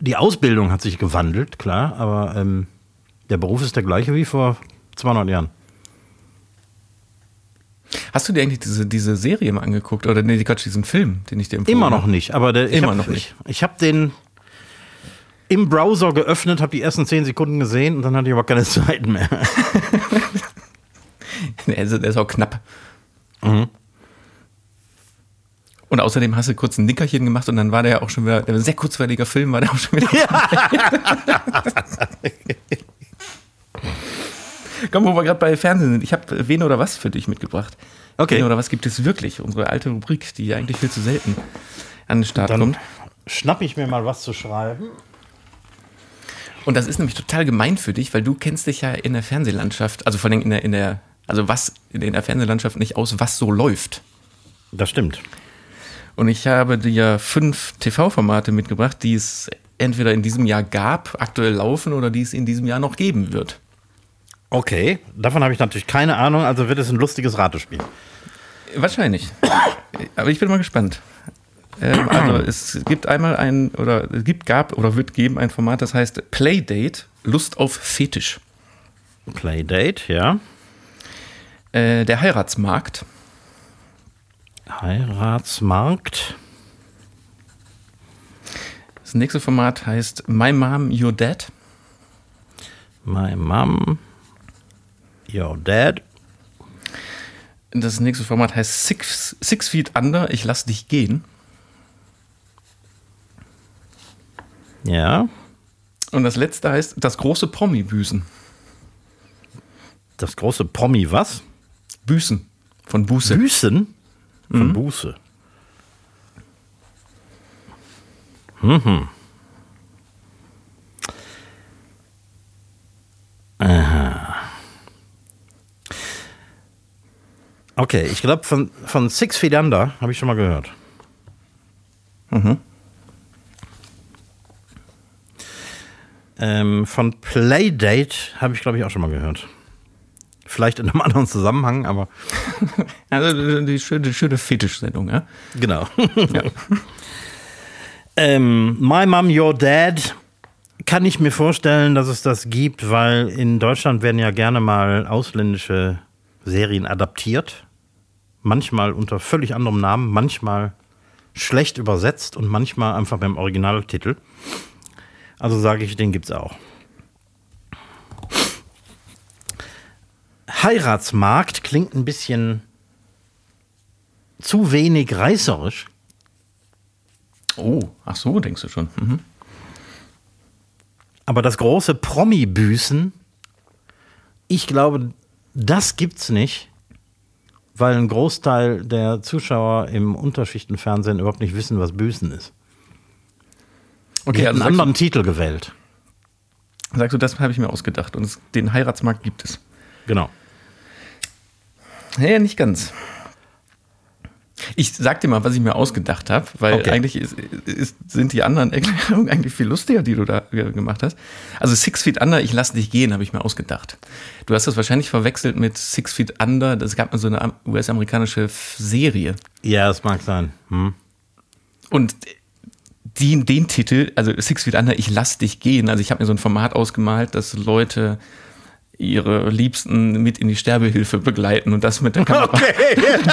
A: die Ausbildung hat sich gewandelt, klar, aber ähm, der Beruf ist der gleiche wie vor 200 Jahren.
B: Hast du dir eigentlich diese, diese Serie mal angeguckt? Oder nee, Quatsch, diesen Film, den ich dir empfohlen
A: Immer
B: habe?
A: noch nicht, aber der, ich
B: Immer
A: hab,
B: noch nicht.
A: Ich, ich habe den im Browser geöffnet, habe die ersten 10 Sekunden gesehen und dann hatte ich aber keine Zeit mehr.
B: Der ist, der ist auch knapp.
A: Mhm.
B: Und außerdem hast du kurz ein Nickerchen gemacht und dann war der ja auch schon wieder, der sehr kurzweiliger Film war der auch schon wieder. Komm, wo wir gerade bei Fernsehen sind. Ich habe wen oder was für dich mitgebracht.
A: Okay.
B: Wen oder was gibt es wirklich? Unsere alte Rubrik, die eigentlich viel zu selten an den Start
A: Dann
B: kommt.
A: schnapp ich mir mal was zu schreiben.
B: Und das ist nämlich total gemein für dich, weil du kennst dich ja in der Fernsehlandschaft, also vor allem in der, in der, also was in der Fernsehlandschaft nicht aus, was so läuft.
A: Das stimmt.
B: Und ich habe dir fünf TV-Formate mitgebracht, die es entweder in diesem Jahr gab, aktuell laufen oder die es in diesem Jahr noch geben wird.
A: Okay, davon habe ich natürlich keine Ahnung, also wird es ein lustiges Ratespiel.
B: Wahrscheinlich. Aber ich bin mal gespannt. Ähm, also es gibt einmal ein, oder es gibt, gab oder wird geben ein Format, das heißt Playdate, Lust auf Fetisch.
A: Playdate, ja.
B: Äh, der Heiratsmarkt,
A: Heiratsmarkt.
B: das nächste Format heißt My Mom, Your Dad.
A: My mom. Your dad.
B: Das nächste Format heißt Six, Six Feet Under, ich lass dich gehen.
A: Ja.
B: Und das letzte heißt das große Promi-Büßen.
A: Das große Promi was?
B: Büßen. Von Buße.
A: Büßen? Von Buße. Mhm. Aha. Okay, ich glaube, von, von Six Feet Under habe ich schon mal gehört.
B: Mhm.
A: Ähm, von Playdate habe ich, glaube ich, auch schon mal gehört. Vielleicht in einem anderen Zusammenhang, aber
B: Also die schöne, schöne Fetischsendung, ja?
A: genau. ähm, My Mom, Your Dad kann ich mir vorstellen, dass es das gibt, weil in Deutschland werden ja gerne mal ausländische Serien adaptiert. Manchmal unter völlig anderem Namen, manchmal schlecht übersetzt und manchmal einfach beim Originaltitel. Also sage ich, den gibt's auch. Heiratsmarkt klingt ein bisschen zu wenig reißerisch.
B: Oh, ach so, denkst du schon. Mhm.
A: Aber das große Promi-Büßen, ich glaube, das gibt's nicht, weil ein Großteil der Zuschauer im Unterschichtenfernsehen überhaupt nicht wissen, was Büßen ist.
B: Okay,
A: hätten
B: also
A: einen anderen Titel gewählt.
B: du, sagst du, das habe ich mir ausgedacht und es, den Heiratsmarkt gibt es.
A: Genau.
B: Ja, nicht ganz. Ich sag dir mal, was ich mir ausgedacht habe, weil
A: Okay.
B: eigentlich ist, ist, sind die anderen Erklärungen eigentlich viel lustiger, die du da ge- gemacht hast. Also Six Feet Under, ich lass dich gehen, habe ich mir ausgedacht. Du hast das wahrscheinlich verwechselt mit Six Feet Under, das gab mal so eine am- US-amerikanische Serie.
A: Ja, das mag sein. Hm.
B: Und die, den Titel, also Six Feet Under, ich lass dich gehen. Also ich habe mir so ein Format ausgemalt, dass Leute ihre Liebsten mit in die Sterbehilfe begleiten und das mit der Kamera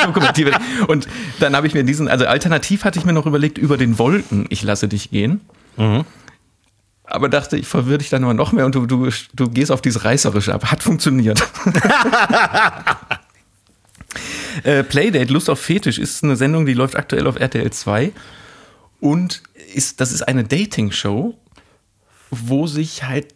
B: dokumentiert wird. Und dann habe ich mir diesen, also alternativ hatte ich mir noch überlegt, über den Wolken, ich lasse dich gehen. aber dachte, ich verwirre dich dann immer noch mehr und du, du, du gehst auf dieses Reißerische ab. Hat funktioniert. äh, Playdate, Lust auf Fetisch, ist eine Sendung, die läuft aktuell auf RTL 2 und ist, das ist eine Dating-Show, wo sich halt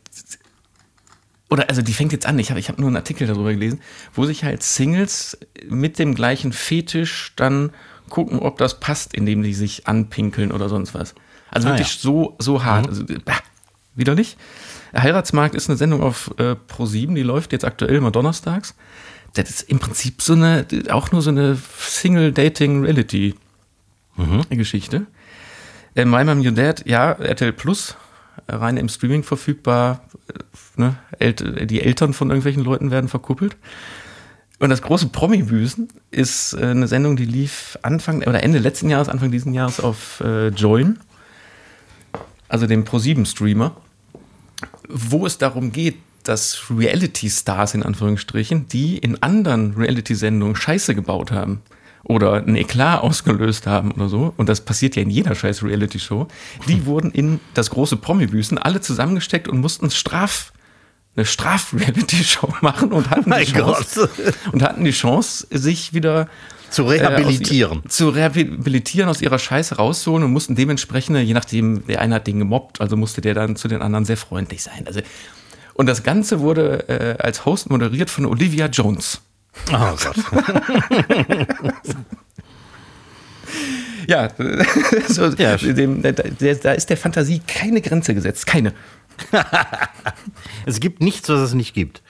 B: oder also die fängt jetzt an, ich habe ich hab nur einen Artikel darüber gelesen, wo sich halt Singles mit dem gleichen Fetisch dann gucken, ob das passt, indem die sich anpinkeln oder sonst was. Also
A: Ah,
B: wirklich
A: ja.
B: so, so hart.
A: Mhm.
B: Also, bah, wieder nicht. Heiratsmarkt ist eine Sendung auf äh, Pro7, die läuft jetzt aktuell immer donnerstags. Das ist im Prinzip so eine, auch nur so eine Single-Dating-Reality-Geschichte. Äh, My Mom Your Dad, ja, RTL Plus, äh, rein im Streaming verfügbar. Äh, ne? El die Eltern von irgendwelchen Leuten werden verkuppelt. Und das große Promi-Büßen ist äh, eine Sendung, die lief Anfang oder Ende letzten Jahres, Anfang diesen Jahres auf äh, Join, also dem Pro7-Streamer, wo es darum geht, dass Reality-Stars in Anführungsstrichen, die in anderen Reality-Sendungen Scheiße gebaut haben oder ein Eklat ausgelöst haben oder so, und das passiert ja in jeder scheiß Reality-Show, die wurden in das große Promi-Büßen alle zusammengesteckt und mussten Straf, eine Straf-Reality-Show machen und hatten, die Chance, und hatten die Chance, sich wieder
A: Zu
B: äh,
A: rehabilitieren.
B: aus, zu rehabilitieren, aus ihrer Scheiße rauszuholen und mussten dementsprechend, je nachdem, der eine hat den gemobbt, also musste der dann zu den anderen sehr freundlich sein. Also, und das Ganze wurde äh, als Host moderiert von Olivia Jones.
A: Oh Gott.
B: Ja, so,
A: Ja.
B: Dem, der, da ist der Fantasie keine Grenze gesetzt. Keine.
A: Es gibt nichts, was es nicht gibt.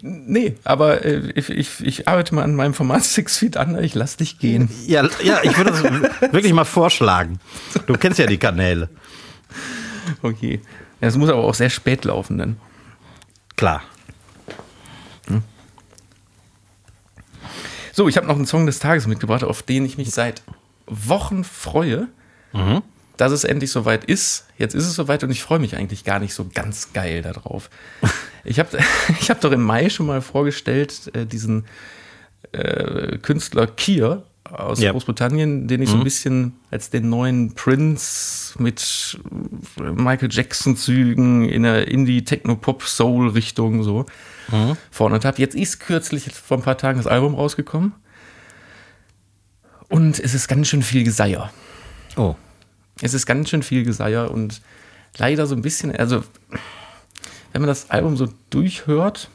B: Nee, aber äh, ich, ich, ich arbeite mal an meinem Format Six Feet Under, ich lass dich gehen.
A: Ja, ja ich würde das wirklich mal vorschlagen. Du kennst ja die Kanäle.
B: Okay. Es muss aber auch sehr spät laufen dann.
A: Klar.
B: So, ich habe noch einen Song des Tages mitgebracht, auf den ich mich seit Wochen freue, dass es endlich soweit ist. Jetzt ist es soweit und ich freue mich eigentlich gar nicht so ganz geil darauf. Ich habe ich hab doch im Mai schon mal vorgestellt, äh, diesen äh, Künstler Kier aus
A: Ja.
B: Großbritannien, den ich so ein bisschen als den neuen Prince mit Michael Jackson-Zügen in der Indie-Techno-Pop-Soul-Richtung so vorne habe. Jetzt ist kürzlich vor ein paar Tagen das Album rausgekommen. Und es ist ganz schön viel Geseier.
A: Oh.
B: Es ist ganz schön viel Geseier und leider so ein bisschen, also wenn man das Album so durchhört,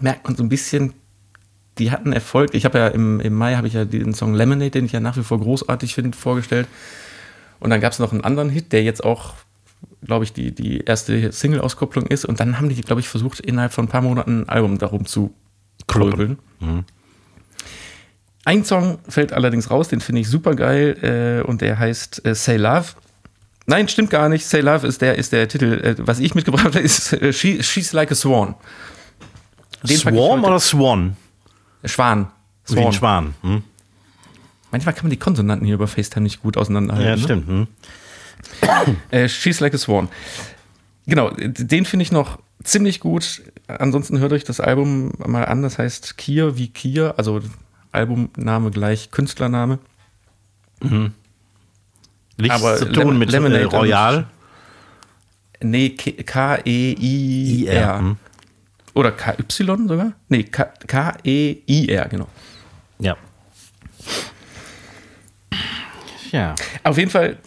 B: merkt man so ein bisschen, die hatten Erfolg. Ich habe ja im, im Mai habe ich ja den Song Lemonade, den ich ja nach wie vor großartig finde, vorgestellt. Und dann gab es noch einen anderen Hit, der jetzt auch, glaube ich, die, die erste Single-Auskopplung ist. Und dann haben die, glaube ich, versucht, innerhalb von ein paar Monaten ein Album darum zu klöbeln. Ein Song fällt allerdings raus, den finde ich super geil äh, und der heißt äh, Say Love. Nein, stimmt gar nicht. Say Love ist der, ist der Titel. Äh, was ich mitgebracht habe, ist äh, She, She's Like a Swan. Den
A: Swarm oder Swan?
B: Schwan.
A: Wie ein Schwan. Hm?
B: Manchmal kann man die Konsonanten hier über FaceTime nicht gut auseinanderhalten.
A: Ja,
B: ne?
A: stimmt. Hm?
B: Äh, She's Like a Swan. Genau, den finde ich noch ziemlich gut. Ansonsten hört euch das Album mal an. Das heißt Kier wie Kier, also Albumname gleich Künstlername.
A: Nichts
B: Aber
A: zu tun
B: Lemon-
A: mit
B: Lemonade
A: äh, Royal.
B: Nee, K-E-I-R.
A: IR. hm?
B: Oder K-Y sogar? Nee, K- K-E-I-R, genau.
A: Ja. Ja.
B: Auf jeden Fall,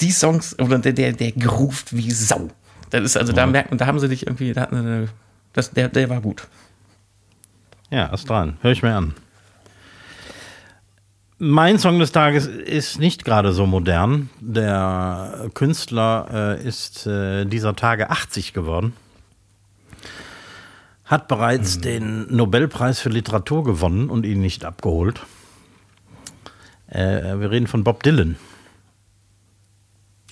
B: die Songs, oder der, der, der groovt wie Sau. Das ist also, da merkt man, da haben sie dich irgendwie, da hatten sie eine, das, der, der war gut.
A: Ja, ist dran. Hör ich mir an. Mein Song des Tages ist nicht gerade so modern. Der Künstler äh, ist äh, dieser Tage 80 geworden. Hat bereits den Nobelpreis für Literatur gewonnen und ihn nicht abgeholt. Äh, wir reden von Bob Dylan.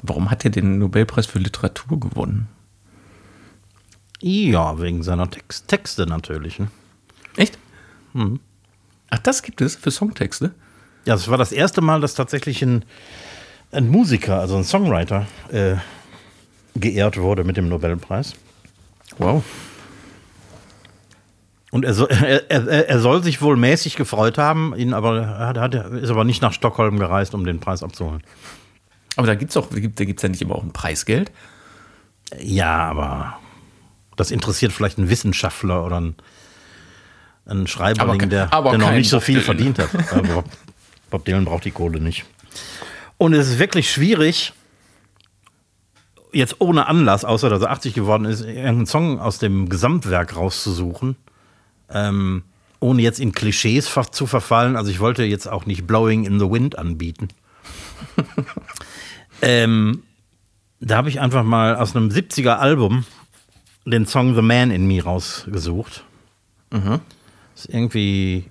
B: Warum hat er den Nobelpreis für Literatur gewonnen?
A: Ja, wegen seiner Text Texte natürlich. Ne?
B: Echt? Ach, das gibt es für Songtexte?
A: Ja, es war das erste Mal, dass tatsächlich ein, ein Musiker, also ein Songwriter, äh, geehrt wurde mit dem Nobelpreis.
B: Wow.
A: Und er soll, er, er, er soll sich wohl mäßig gefreut haben, ihn aber, er hat, ist aber nicht nach Stockholm gereist, um den Preis abzuholen.
B: Aber da gibt's gibt, da gibt's ja nicht immer auch ein Preisgeld.
A: Ja, aber das interessiert vielleicht einen Wissenschaftler oder einen, einen Schreiberling,
B: Aber-
A: der,
B: aber
A: der noch nicht so viel verdient hat. Aber Bob, Dylan braucht die Kohle nicht. Und es ist wirklich schwierig, jetzt ohne Anlass, außer dass er 80 geworden ist, irgendeinen Song aus dem Gesamtwerk rauszusuchen, ähm, ohne jetzt in Klischees zu verfallen. Also ich wollte jetzt auch nicht Blowing in the Wind anbieten. ähm, da habe ich einfach mal aus einem 70er Album den Song The Man in Me rausgesucht. Ist irgendwie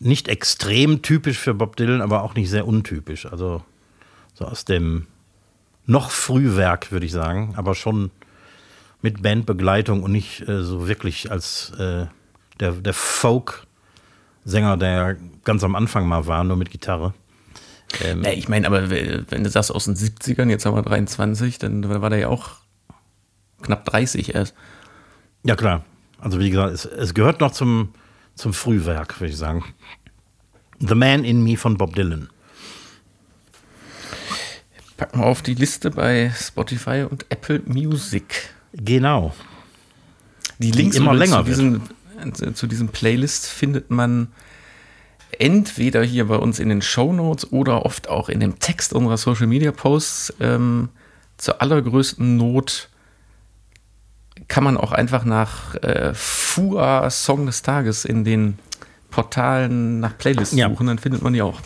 A: nicht extrem typisch für Bob Dylan, aber auch nicht sehr untypisch. Also so aus dem noch Frühwerk, würde ich sagen, aber schon mit Bandbegleitung und nicht äh, so wirklich als äh, der, der Folk-Sänger, der ganz am Anfang mal war, nur mit Gitarre. Ähm,
B: Nee, ich meine, aber wenn du sagst aus den 70ern, jetzt haben wir 23, dann war der ja auch knapp 30 erst.
A: Ja, klar. Also, wie gesagt, es, es gehört noch zum, zum Frühwerk, würde ich sagen. The Man in Me von Bob Dylan.
B: Packen wir auf die Liste bei Spotify und Apple Music.
A: Genau.
B: Die Links
A: immer
B: übrigens
A: länger
B: zu, diesen, äh, zu diesem Playlist findet man entweder hier bei uns in den Show Notes oder oft auch in dem Text unserer Social Media Posts. Ähm, zur allergrößten Not kann man auch einfach nach äh, FUA Song des Tages in den Portalen nach Playlists
A: Ja.
B: suchen, dann findet man die auch.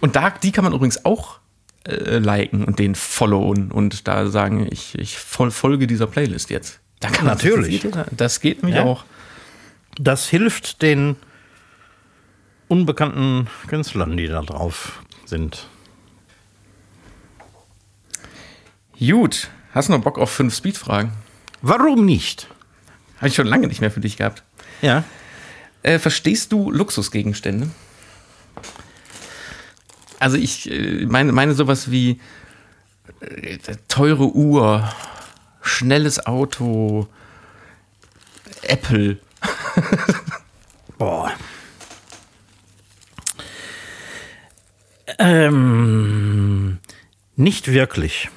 B: Und da, die kann man übrigens auch äh, liken und den followen und da sagen, ich, ich fol folge dieser Playlist jetzt. Da kann
A: Natürlich.
B: Das geht, das geht nämlich
A: Ja.
B: auch.
A: Das hilft den unbekannten Künstlern, die da drauf sind.
B: Gut, hast du noch Bock auf fünf Speedfragen?
A: Warum nicht?
B: Habe ich schon lange nicht mehr für dich gehabt.
A: Ja.
B: Äh, verstehst du Luxusgegenstände? Also ich äh, meine, meine sowas wie äh, teure Uhr, schnelles Auto, Apple.
A: Boah. Ähm, nicht wirklich.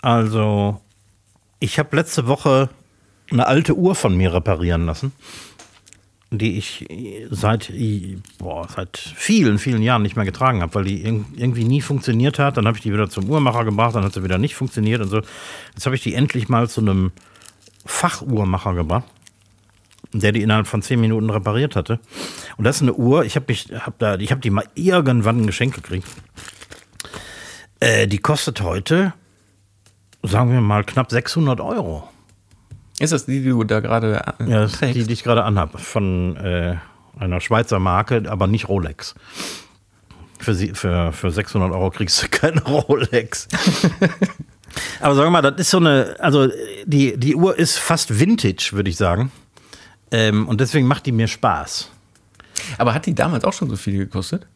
A: Also, ich habe letzte Woche eine alte Uhr von mir reparieren lassen, die ich seit, boah, seit vielen, vielen Jahren nicht mehr getragen habe, weil die irg- irgendwie nie funktioniert hat. Dann habe ich die wieder zum Uhrmacher gebracht, dann hat sie wieder nicht funktioniert und so. Jetzt habe ich die endlich mal zu einem Fachuhrmacher gebracht der die innerhalb von zehn Minuten repariert hatte. Und das ist eine Uhr, ich habe mich, hab da, ich habe die mal irgendwann ein Geschenk gekriegt. Äh, die kostet heute, sagen wir mal, knapp 600 Euro.
B: Ist das die, die du da gerade äh,
A: Ja, das ist die, die ich gerade anhabe, von äh, einer Schweizer Marke, aber nicht Rolex. Für, sie, für, für 600 Euro kriegst du keine Rolex. aber sag mal, das ist so eine, also die, die Uhr ist fast Vintage, würde ich sagen. Ähm, und deswegen macht die mir Spaß.
B: Aber hat die damals auch schon so viel gekostet?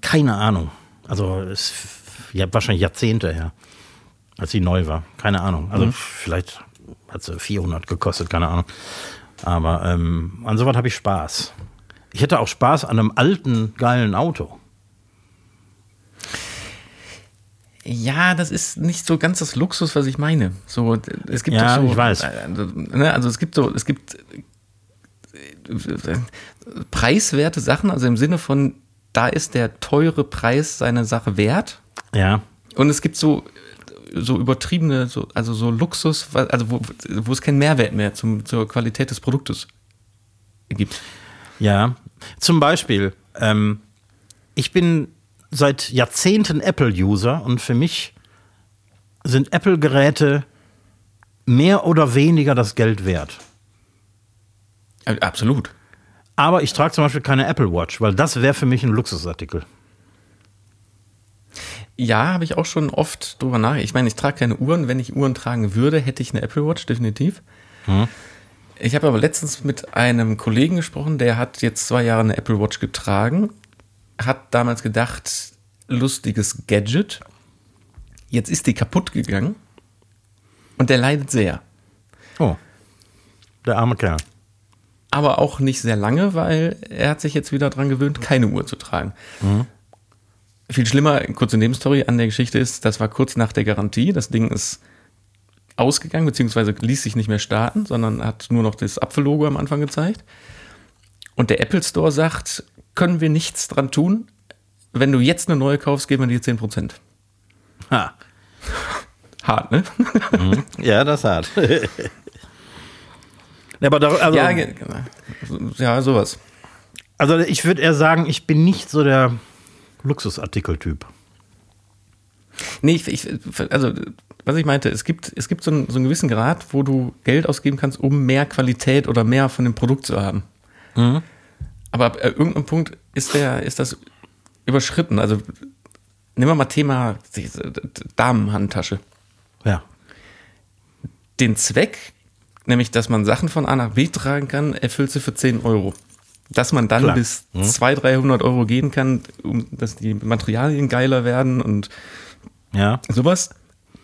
A: Keine Ahnung. Also es ja, wahrscheinlich Jahrzehnte her, als sie neu war. Keine Ahnung. Also vielleicht hat sie 400 gekostet, keine Ahnung. Aber ähm, an sowas habe ich Spaß. Ich hätte auch Spaß an einem alten, geilen Auto.
B: Ja, das ist nicht so ganz das Luxus, was ich meine. So, es gibt
A: Ja,
B: so,
A: ich weiß.
B: äh, ne, Also es gibt so, es gibt preiswerte Sachen, also im Sinne von, da ist der teure Preis seine Sache wert.
A: Ja.
B: Und es gibt so, so übertriebene, so, also so Luxus, also wo, wo es keinen Mehrwert mehr zum, zur Qualität des Produktes gibt.
A: Ja. Zum Beispiel, ähm, ich bin seit Jahrzehnten Apple-User und für mich sind Apple-Geräte mehr oder weniger das Geld wert.
B: Äh, Absolut.
A: Aber ich trage zum Beispiel keine Apple Watch, weil das wäre für mich ein Luxusartikel.
B: Ja, habe ich auch schon oft drüber nach. Ich meine, ich trage keine Uhren. Wenn ich Uhren tragen würde, hätte ich eine Apple Watch, definitiv. Ich habe aber letztens mit einem Kollegen gesprochen, der hat jetzt zwei Jahre eine Apple Watch getragen, hat damals gedacht, lustiges Gadget. Jetzt ist die kaputt gegangen und der leidet sehr.
A: Oh. Der arme Kerl.
B: Aber auch nicht sehr lange, weil er hat sich jetzt wieder dran gewöhnt, keine Uhr zu tragen. Viel schlimmer, kurze Nebenstory an der Geschichte ist, das war kurz nach der Garantie. Das Ding ist ausgegangen, beziehungsweise ließ sich nicht mehr starten, sondern hat nur noch das Apfellogo am Anfang gezeigt. Und der Apple Store sagt, können wir nichts dran tun. Wenn du jetzt eine neue kaufst, geben wir dir 10%.
A: Ha.
B: Hart, ne?
A: Mhm. Ja, das ist hart. ja, aber da, also,
B: ja, ge- ja, sowas.
A: also ich würde eher sagen, ich bin nicht so der Luxusartikeltyp.
B: Nee, ich, ich, also, was ich meinte, es gibt, es gibt so einen, so einen gewissen Grad, wo du Geld ausgeben kannst, um mehr Qualität oder mehr von dem Produkt zu haben. Aber ab äh, irgendeinem Punkt ist, der, ist das überschritten. Also, nehmen wir mal Thema diese Damenhandtasche.
A: Ja.
B: Den Zweck, nämlich, dass man Sachen von A nach B tragen kann, erfüllt sie für 10 Euro. Dass man dann
A: Klar.
B: bis 200, 300 Euro gehen kann, um, dass die Materialien geiler werden und
A: Ja.
B: Sowas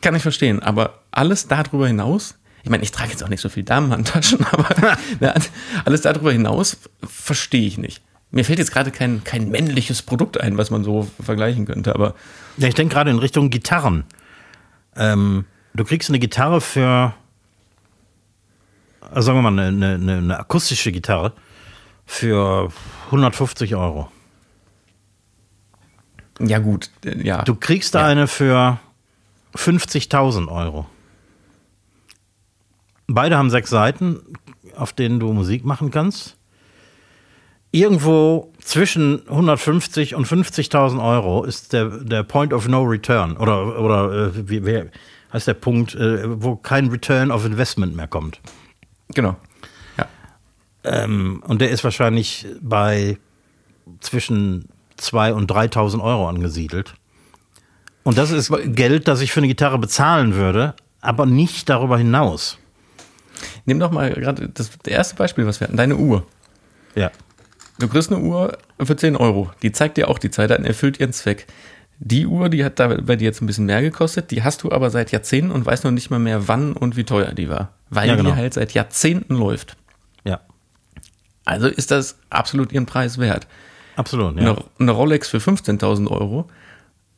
B: kann ich verstehen, aber alles darüber hinaus, ich meine, ich trage jetzt auch nicht so viel Damenhandtaschen, aber alles darüber hinaus verstehe ich nicht. Mir fällt jetzt gerade kein, kein männliches Produkt ein, was man so vergleichen könnte, aber
A: Ja, ich denke gerade in Richtung Gitarren. Ähm, du kriegst eine Gitarre für, also sagen wir mal, eine, eine, eine akustische Gitarre für 150 Euro.
B: ja gut, äh, ja.
A: Du kriegst da
B: Ja.
A: eine für 50.000 Euro. Beide haben sechs Seiten, auf denen du Musik machen kannst. Irgendwo zwischen 150 und 50.000 Euro ist der, der Point of No Return. Oder, oder äh, wie, wie heißt der Punkt, äh, wo kein Return of Investment mehr kommt.
B: Genau. Ja.
A: Ähm, und der ist wahrscheinlich bei zwischen 2.000 und 3.000 Euro angesiedelt. Und das ist Geld, das ich für eine Gitarre bezahlen würde, aber nicht darüber hinaus.
B: Nimm doch mal gerade das erste Beispiel, was wir hatten, deine Uhr.
A: Ja.
B: Du kriegst eine Uhr für 10 Euro. Die zeigt dir auch die Zeit an, erfüllt ihren Zweck. Die Uhr, die hat da bei dir jetzt ein bisschen mehr gekostet, die hast du aber seit Jahrzehnten und weißt noch nicht mal mehr, wann und wie teuer die war. Weil
A: Ja, genau.
B: die halt seit Jahrzehnten läuft.
A: Ja.
B: Also ist das absolut ihren Preis wert.
A: Absolut, ja.
B: Eine, eine Rolex für 15.000 Euro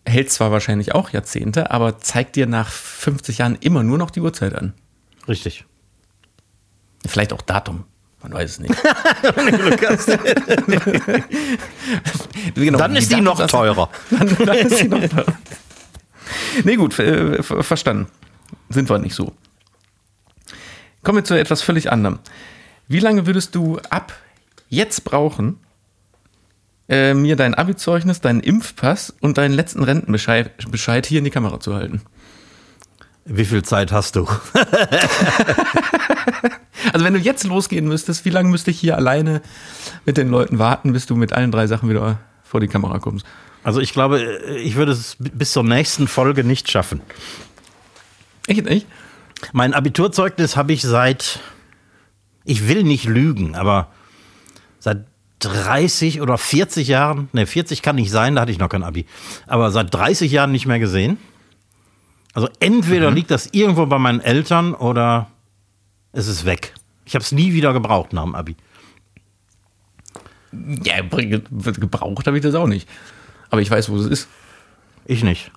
B: hält zwar wahrscheinlich auch Jahrzehnte, aber zeigt dir nach 50 Jahren immer nur noch die Uhrzeit an.
A: Richtig.
B: Vielleicht auch Datum. Man weiß es nicht. Genau,
A: Dann ist die noch teurer.
B: Dann, dann ist die noch teurer. Nee, gut, äh, ver- verstanden. Sind wir nicht so. Kommen wir zu etwas völlig anderem. Wie lange würdest du ab jetzt brauchen, äh, mir dein Abi-Zeugnis, deinen Impfpass und deinen letzten Rentenbescheid Bescheid hier in die Kamera zu halten?
A: Wie viel Zeit hast du?
B: Also wenn du jetzt losgehen müsstest, wie lange müsste ich hier alleine mit den Leuten warten, bis du mit allen drei Sachen wieder vor die Kamera kommst?
A: Also ich glaube, ich würde es bis zur nächsten Folge nicht schaffen.
B: Echt nicht?
A: Mein Abiturzeugnis habe ich seit, ich will nicht lügen, aber seit 30 oder 40 Jahren, ne, 40 kann nicht sein, da hatte ich noch kein Abi, aber seit 30 Jahren nicht mehr gesehen. Also entweder liegt das irgendwo bei meinen Eltern oder es ist weg. Ich habe es nie wieder gebraucht nach dem Abi.
B: Ja, ge- gebraucht habe ich das auch nicht. Aber ich weiß, wo es ist.
A: Ich nicht.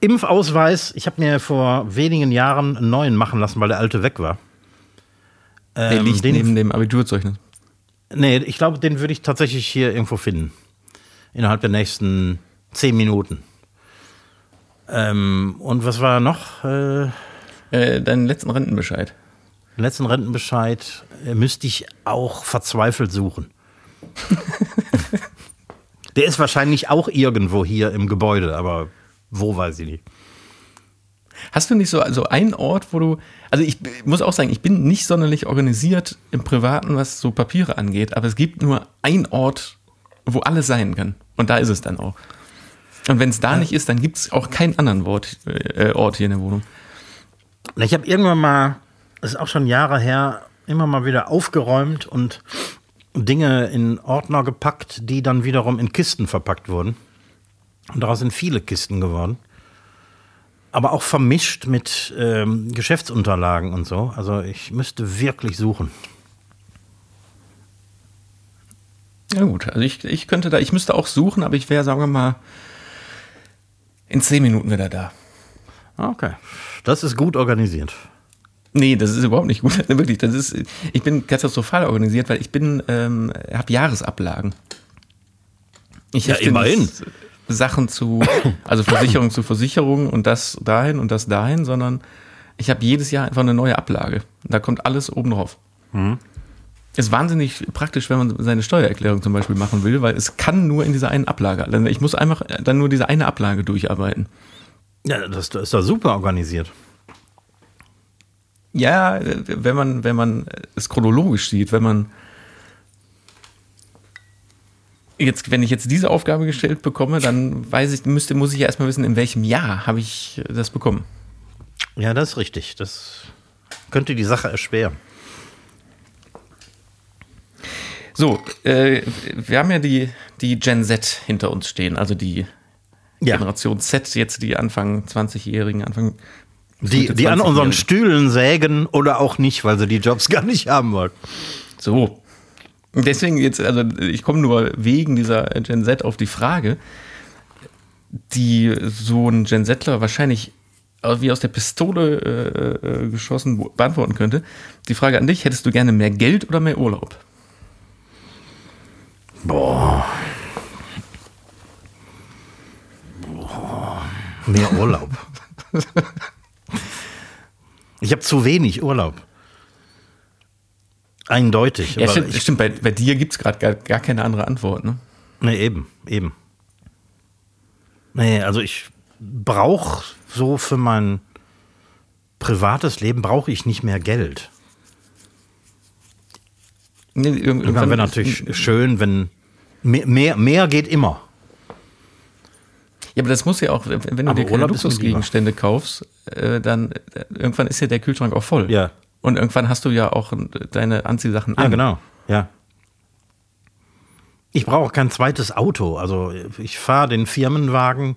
A: Impfausweis, ich habe mir vor wenigen Jahren einen neuen machen lassen, weil der alte weg war.
B: Der
A: Ähm,
B: liegt
A: den-
B: neben dem Abiturzeugnis.
A: Nee, ich glaube, den würde ich tatsächlich hier irgendwo finden. Innerhalb der nächsten zehn Minuten. Ähm, und was war noch? Äh,
B: Äh, deinen letzten Rentenbescheid.
A: den letzten Rentenbescheid äh, müsste ich auch verzweifelt suchen. Der ist wahrscheinlich auch irgendwo hier im Gebäude, aber wo weiß ich nicht.
B: Hast du nicht so also einen Ort, wo du. Also ich muss auch sagen, ich bin nicht sonderlich organisiert im Privaten, was so Papiere angeht, aber es gibt nur einen Ort, wo alles sein kann. Und da ist es dann auch. Und wenn es da nicht ist, dann gibt es auch keinen anderen Ort, äh, Ort hier in der Wohnung.
A: Ich habe irgendwann mal, das ist auch schon Jahre her, immer mal wieder aufgeräumt und Dinge in Ordner gepackt, die dann wiederum in Kisten verpackt wurden. Und daraus sind viele Kisten geworden. Aber auch vermischt mit ähm, Geschäftsunterlagen und so. Also ich müsste wirklich suchen.
B: Ja gut, also ich, ich könnte da, ich müsste auch suchen, aber ich wäre, sagen wir mal, In zehn Minuten wieder da.
A: Okay. Das ist gut organisiert.
B: Nee, das ist überhaupt nicht gut. Wirklich, das ist, ich bin katastrophal organisiert, weil ich bin, ähm, habe Jahresablagen. Ich
A: Ja, immerhin.
B: nicht Sachen zu, also Versicherung zu Versicherung und das dahin und das dahin, sondern ich habe jedes Jahr einfach eine neue Ablage. Da kommt alles oben drauf. Ist wahnsinnig praktisch, wenn man seine Steuererklärung zum Beispiel machen will, weil es kann nur in dieser einen Ablage. Also Ich muss einfach dann nur diese eine Ablage durcharbeiten.
A: Ja, das, das ist doch super organisiert.
B: Ja, wenn man, wenn man es chronologisch sieht, wenn man jetzt, wenn ich jetzt diese Aufgabe gestellt bekomme, dann weiß ich, müsste, muss ich ja erstmal wissen, in welchem Jahr habe ich das bekommen.
A: Ja, das ist richtig. Das könnte die Sache erschweren.
B: So, äh, wir haben ja die, die Gen Z hinter uns stehen, also die
A: Ja.
B: Generation Z, jetzt die Anfang 20-Jährigen, Anfang
A: Die, die an
B: 20-Jährigen.
A: unseren Stühlen sägen oder auch nicht, weil sie die Jobs gar nicht haben wollen.
B: So. Deswegen jetzt, also ich komme nur wegen dieser Gen Z auf die Frage, die so ein Gen Zler wahrscheinlich wie aus der Pistole äh, äh, geschossen wo- beantworten könnte. Die Frage an dich, hättest du gerne mehr Geld oder mehr Urlaub?
A: Boah. Boah. Mehr Urlaub. Ich habe zu wenig Urlaub. Eindeutig.
B: Ja, stimmt,
A: ich,
B: stimmt bei, bei dir gibt es gerade gar, gar keine andere Antwort. Ne?
A: nee, eben, eben. Nee, also ich brauche so für mein privates Leben brauche ich nicht mehr Geld.
B: Nee, irg-
A: Irgendwann wäre natürlich schön, wenn mehr, mehr, mehr geht immer.
B: Ja, aber das muss ja auch, wenn du
A: Aber
B: dir keine Luxusgegenstände kaufst, äh, dann äh, irgendwann ist ja der Kühlschrank auch voll.
A: Ja.
B: Und irgendwann hast du ja auch deine Anziehsachen an.
A: Ja, genau. Ja. Ich brauche kein zweites Auto. Also ich fahre den Firmenwagen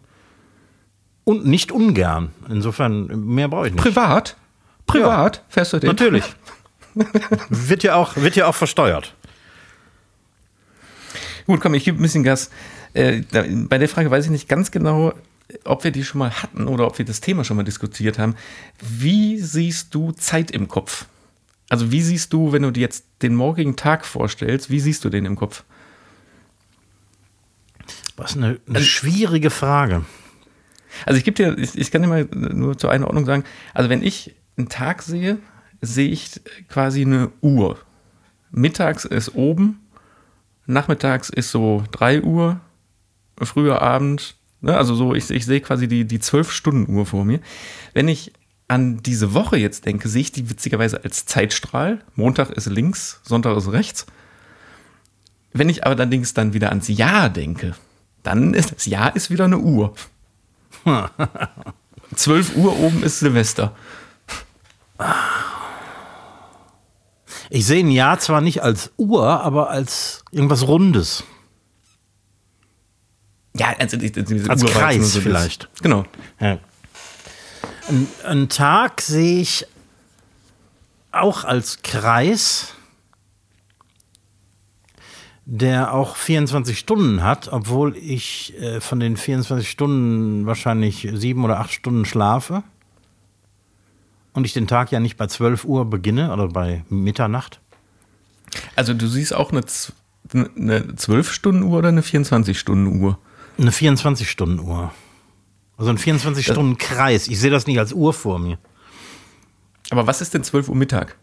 A: und nicht ungern. Insofern mehr brauche ich nicht.
B: Privat? Privat? Fährst du den?
A: Natürlich. wird ja auch wird ja auch versteuert.
B: Gut, komm, ich gebe ein bisschen Gas. Äh, da, bei der Frage weiß ich nicht ganz genau, ob wir die schon mal hatten oder ob wir das Thema schon mal diskutiert haben. Wie siehst du Zeit im Kopf? Also wie siehst du, wenn du dir jetzt den morgigen Tag vorstellst, wie siehst du den im Kopf?
A: Was eine, eine schwierige Frage.
B: Also ich gebe dir, ich, ich kann dir mal nur zur Einordnung sagen, also wenn ich einen Tag sehe, sehe ich quasi eine Uhr. Mittags ist oben, nachmittags ist so 3 Uhr, früher Abend, ne? also so, ich, ich sehe quasi die, die 12-Stunden-Uhr vor mir. Wenn ich an diese Woche jetzt denke, sehe ich die witzigerweise als Zeitstrahl. Montag ist links, Sonntag ist rechts. Wenn ich aber allerdings dann wieder ans Jahr denke, dann ist das Jahr ist wieder eine Uhr. 12 Uhr oben ist Silvester.
A: Ich sehe ein Jahr zwar nicht als Uhr, aber als irgendwas Rundes.
B: Ja, also
A: Als
B: Uhr
A: Kreis
B: das-
A: vielleicht.
B: Genau.
A: Ja. Ein, ein Tag sehe ich auch als Kreis, der auch 24 Stunden hat, obwohl ich äh, von den 24 Stunden wahrscheinlich sieben oder acht Stunden schlafe. Und ich den Tag ja nicht bei 12 Uhr beginne oder bei Mitternacht.
B: Also du siehst auch eine, Z- eine 12-Stunden-Uhr oder eine 24-Stunden-Uhr?
A: Eine 24-Stunden-Uhr. Also ein 24-Stunden-Kreis. Ich sehe das nicht als Uhr vor mir.
B: Aber was ist denn 12 Uhr Mittag?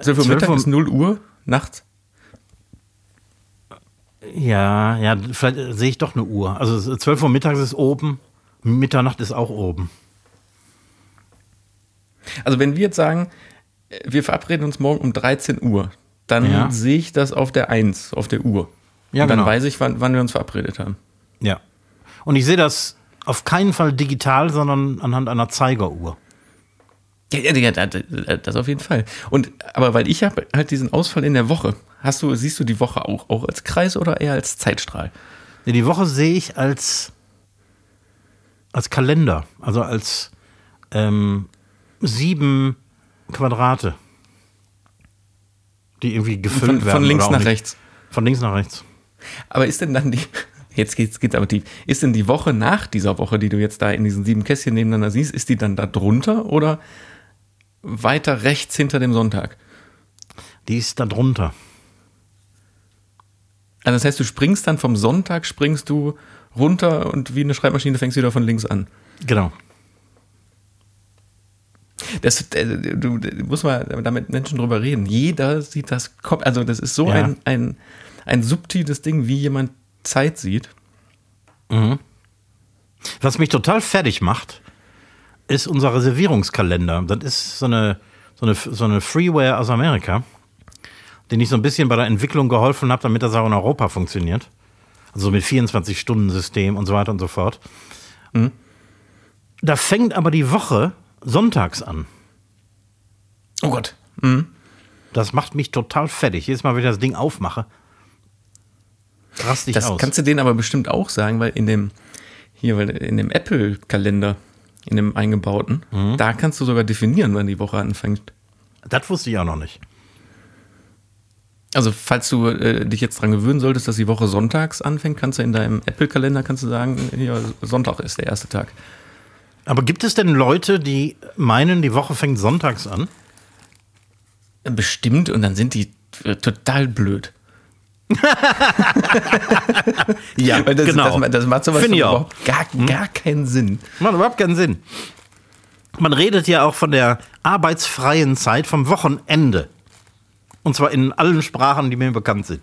B: 12 Uhr
A: 12
B: Mittag
A: Uhr-
B: ist 0 Uhr nachts?
A: Ja, ja, vielleicht äh, sehe ich doch eine Uhr. Also 12 Uhr mittags ist oben, Mitternacht ist auch oben.
B: Also wenn wir jetzt sagen, äh, wir verabreden uns morgen um 13 Uhr, dann
A: Ja.
B: sehe ich das auf der 1, auf der Uhr.
A: Ja,
B: Und dann
A: genau.
B: weiß ich, wann, wann wir uns verabredet haben.
A: Ja. Und ich sehe das auf keinen Fall digital, sondern anhand einer Zeigeruhr.
B: Ja, ja, das auf jeden Fall. Und aber weil ich habe halt diesen Ausfall in der Woche. Hast du, siehst du die Woche auch, auch als Kreis oder eher als Zeitstrahl?
A: Ja, Die Woche sehe ich als, als Kalender, also als ähm, sieben Quadrate, die irgendwie gefüllt
B: Von,
A: werden.
B: von links nach
A: nicht.
B: rechts.
A: Von links nach rechts.
B: Aber ist denn dann die, Jetzt geht's, geht's aber tief. Ist denn die Woche nach dieser Woche, die du jetzt da in diesen sieben Kästchen nebeneinander siehst, ist die dann da drunter oder weiter rechts hinter dem Sonntag?
A: Die ist da drunter.
B: Also das heißt, du springst dann vom Sonntag, springst du runter und wie eine Schreibmaschine fängst du wieder von links an.
A: Genau.
B: Das, äh, du, du musst mal damit Menschen drüber reden. Jeder sieht das Kopf, also das ist so
A: Ja.
B: ein, ein, ein subtiles Ding, wie jemand Zeit sieht.
A: Was mich total fertig macht, ist unser Reservierungskalender. Das ist so eine, so eine, so eine Freeware aus Amerika, den ich so ein bisschen bei der Entwicklung geholfen habe, damit das auch in Europa funktioniert. Also mit 24-Stunden-System und so weiter und so fort. Da fängt aber die Woche sonntags an.
B: Oh Gott.
A: Das macht mich total fertig. Jedes Mal, wenn ich das Ding aufmache, rast ich
B: Das
A: aus.
B: kannst du denen aber bestimmt auch sagen, weil in dem, hier, weil in dem Apple-Kalender, in dem eingebauten,
A: Mhm.
B: da kannst du sogar definieren, wann die Woche anfängt.
A: Das wusste ich auch noch nicht.
B: Also, falls du äh, dich jetzt dran gewöhnen solltest, dass die Woche sonntags anfängt, kannst du in deinem Apple-Kalender kannst du sagen, hier, Sonntag ist der erste Tag.
A: Aber gibt es denn Leute, die meinen, die Woche fängt sonntags an?
B: Bestimmt, und dann sind die äh, total blöd.
A: Ja,
B: Weil das, das, das macht sowas
A: Finde ich
B: von
A: auch.
B: überhaupt gar, gar keinen Sinn.
A: Macht überhaupt keinen Sinn. Man redet ja auch von der arbeitsfreien Zeit vom Wochenende. Und zwar in allen Sprachen, die mir bekannt sind.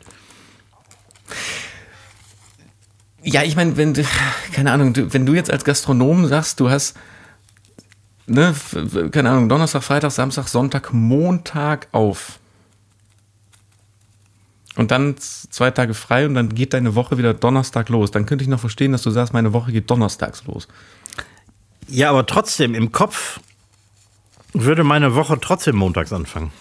B: Ja, ich meine, wenn du, keine Ahnung, du, wenn du jetzt als Gastronom sagst, du hast, ne, keine Ahnung, Donnerstag, Freitag, Samstag, Sonntag, Montag auf. Und dann zwei Tage frei und dann geht deine Woche wieder Donnerstag los. Dann könnte ich noch verstehen, dass du sagst, meine Woche geht donnerstags los.
A: Ja, aber trotzdem, im Kopf würde meine Woche trotzdem montags anfangen.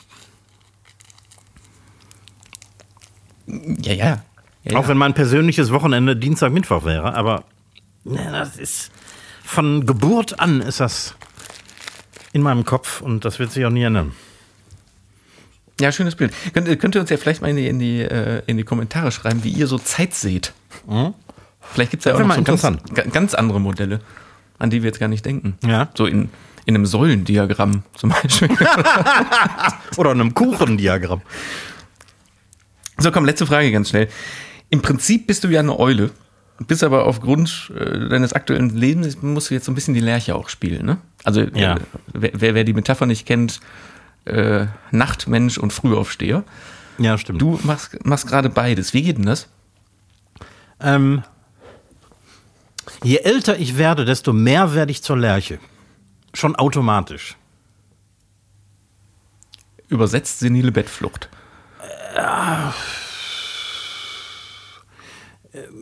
B: Ja, ja. Ja,
A: Auch
B: ja.
A: wenn mein persönliches Wochenende Dienstag, Mittwoch wäre. Aber ne, das ist von Geburt an ist das in meinem Kopf und das wird sich auch nie ändern.
B: Ja, schönes Bild. Könnt, könnt ihr uns ja vielleicht mal in die, in die, äh, in die Kommentare schreiben, wie ihr so Zeit seht. Vielleicht gibt es ja
A: Das
B: auch noch so ganz, ganz andere Modelle, an die wir jetzt gar nicht denken.
A: Ja.
B: So in, in einem Säulendiagramm zum Beispiel.
A: Oder in einem Kuchendiagramm.
B: so, komm, letzte Frage ganz schnell. Im Prinzip bist du ja eine Eule, bist aber aufgrund äh, deines aktuellen Lebens, musst du jetzt so ein bisschen die Lerche auch spielen, ne? Also,
A: Ja.
B: äh, wer, wer, wer die Metapher nicht kennt, äh, Nachtmensch und Frühaufsteher.
A: Ja, stimmt.
B: Du machst, machst gerade beides. Wie geht denn das?
A: Ähm, je älter ich werde, desto mehr werde ich zur Lerche. Schon automatisch.
B: Übersetzt senile Bettflucht.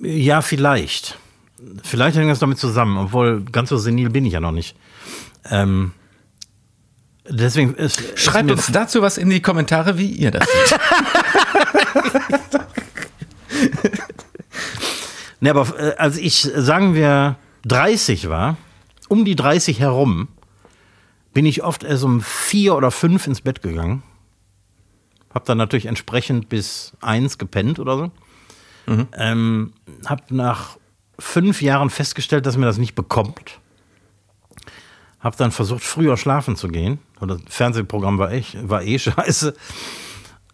A: Ja, vielleicht. Vielleicht hängt das damit zusammen, obwohl ganz so senil bin ich ja noch nicht. Ähm, deswegen ist.
B: Schreibt
A: ist
B: uns dazu was in die Kommentare, wie ihr das seht.
A: Ne, aber äh, als ich, sagen wir, 30 war, um die 30 herum, bin ich oft erst um vier oder fünf ins Bett gegangen. Hab dann natürlich entsprechend bis eins gepennt oder so. Ähm, hab nach fünf Jahren festgestellt, dass mir das nicht bekommt. Hab dann versucht, früher schlafen zu gehen. Und das Fernsehprogramm war, echt, war eh scheiße.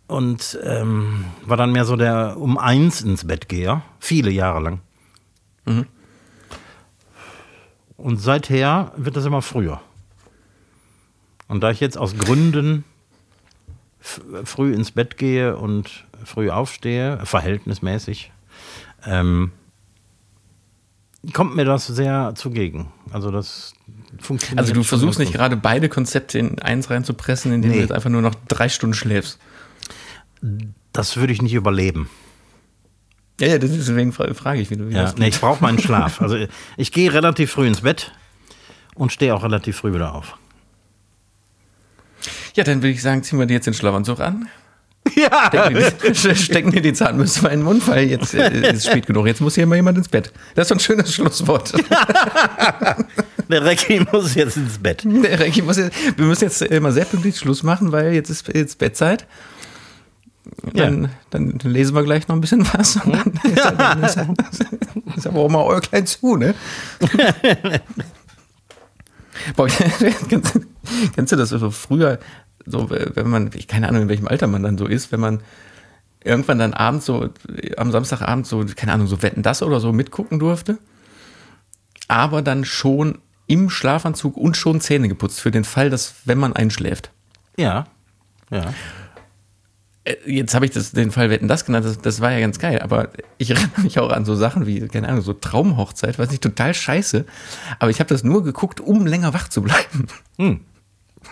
A: Und ähm, war dann mehr so der um eins ins Bett geher. Viele Jahre lang. Und seither wird das immer früher. Und da ich jetzt aus Gründen früh ins Bett gehe und früh aufstehe, verhältnismäßig, ähm, kommt mir das sehr zugegen. Also das funktioniert.
B: Also du versuchst nicht gerade beide Konzepte in eins reinzupressen, indem
A: Nee.
B: du jetzt einfach nur noch drei Stunden schläfst.
A: Das würde ich nicht überleben.
B: Ja, ja, das ist deswegen fra- frage ich, wie du wie
A: Ja, nee, ich brauche meinen Schlaf. Also ich gehe relativ früh ins Bett und stehe auch relativ früh wieder auf.
B: Ja, dann würde ich sagen, ziehen wir dir jetzt den Schlafanzug an.
A: Ja.
B: Stecken dir die, die Zahnbürste mal in den Mund, weil jetzt äh, ist es spät genug. Jetzt muss hier mal jemand ins Bett. Das ist doch ein schönes Schlusswort.
A: Der Recki muss jetzt ins Bett.
B: Der Recki muss jetzt, wir müssen jetzt mal sehr pünktlich Schluss machen, weil jetzt ist jetzt Bettzeit. dann,
A: Ja.
B: dann lesen wir gleich noch ein bisschen was. Und dann ist, dann ist, ist aber auch mal euer klein zu, ne? Boah, kennst, kennst du das so früher, so, wenn man, ich keine Ahnung, in welchem Alter man dann so ist, wenn man irgendwann dann abends so, am Samstagabend so, keine Ahnung, so Wetten das oder so mitgucken durfte, aber dann schon im Schlafanzug und schon Zähne geputzt für den Fall, dass, wenn man einschläft.
A: Ja. Ja.
B: Äh, Jetzt habe ich das, den Fall Wetten das genannt, das, das war ja ganz geil, aber ich erinnere mich auch an so Sachen wie, keine Ahnung, so Traumhochzeit, weiß nicht, total scheiße, aber ich habe das nur geguckt, um länger wach zu bleiben.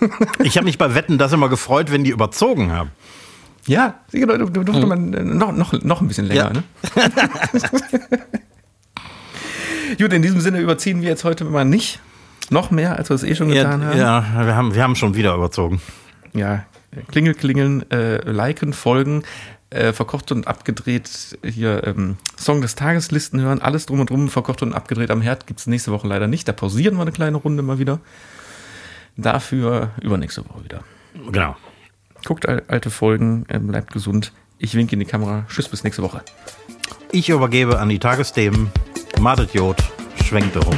A: Ich habe mich bei Wetten das immer gefreut, wenn die überzogen haben.
B: Ja, genau, du, du durfte man äh, noch, noch, noch ein bisschen länger,
A: Ja.
B: ne? Gut, in diesem Sinne überziehen wir jetzt heute mal nicht. Noch mehr, als wir es eh schon getan
A: Ja,
B: haben.
A: ja wir haben. Wir haben schon wieder überzogen.
B: ja, Klingel, klingeln, äh, liken, folgen, äh, verkocht und abgedreht, hier ähm, Song des Tages, Listen hören, alles drum und drum, verkocht und abgedreht am Herd gibt es nächste Woche leider nicht. Da pausieren wir eine kleine Runde mal wieder. Dafür übernächste Woche wieder.
A: Genau.
B: Guckt al- alte Folgen, äh, bleibt gesund. Ich winke in die Kamera. Tschüss, bis nächste Woche.
A: Ich übergebe an die Tagesthemen. Madet Jod, schwenkte rum.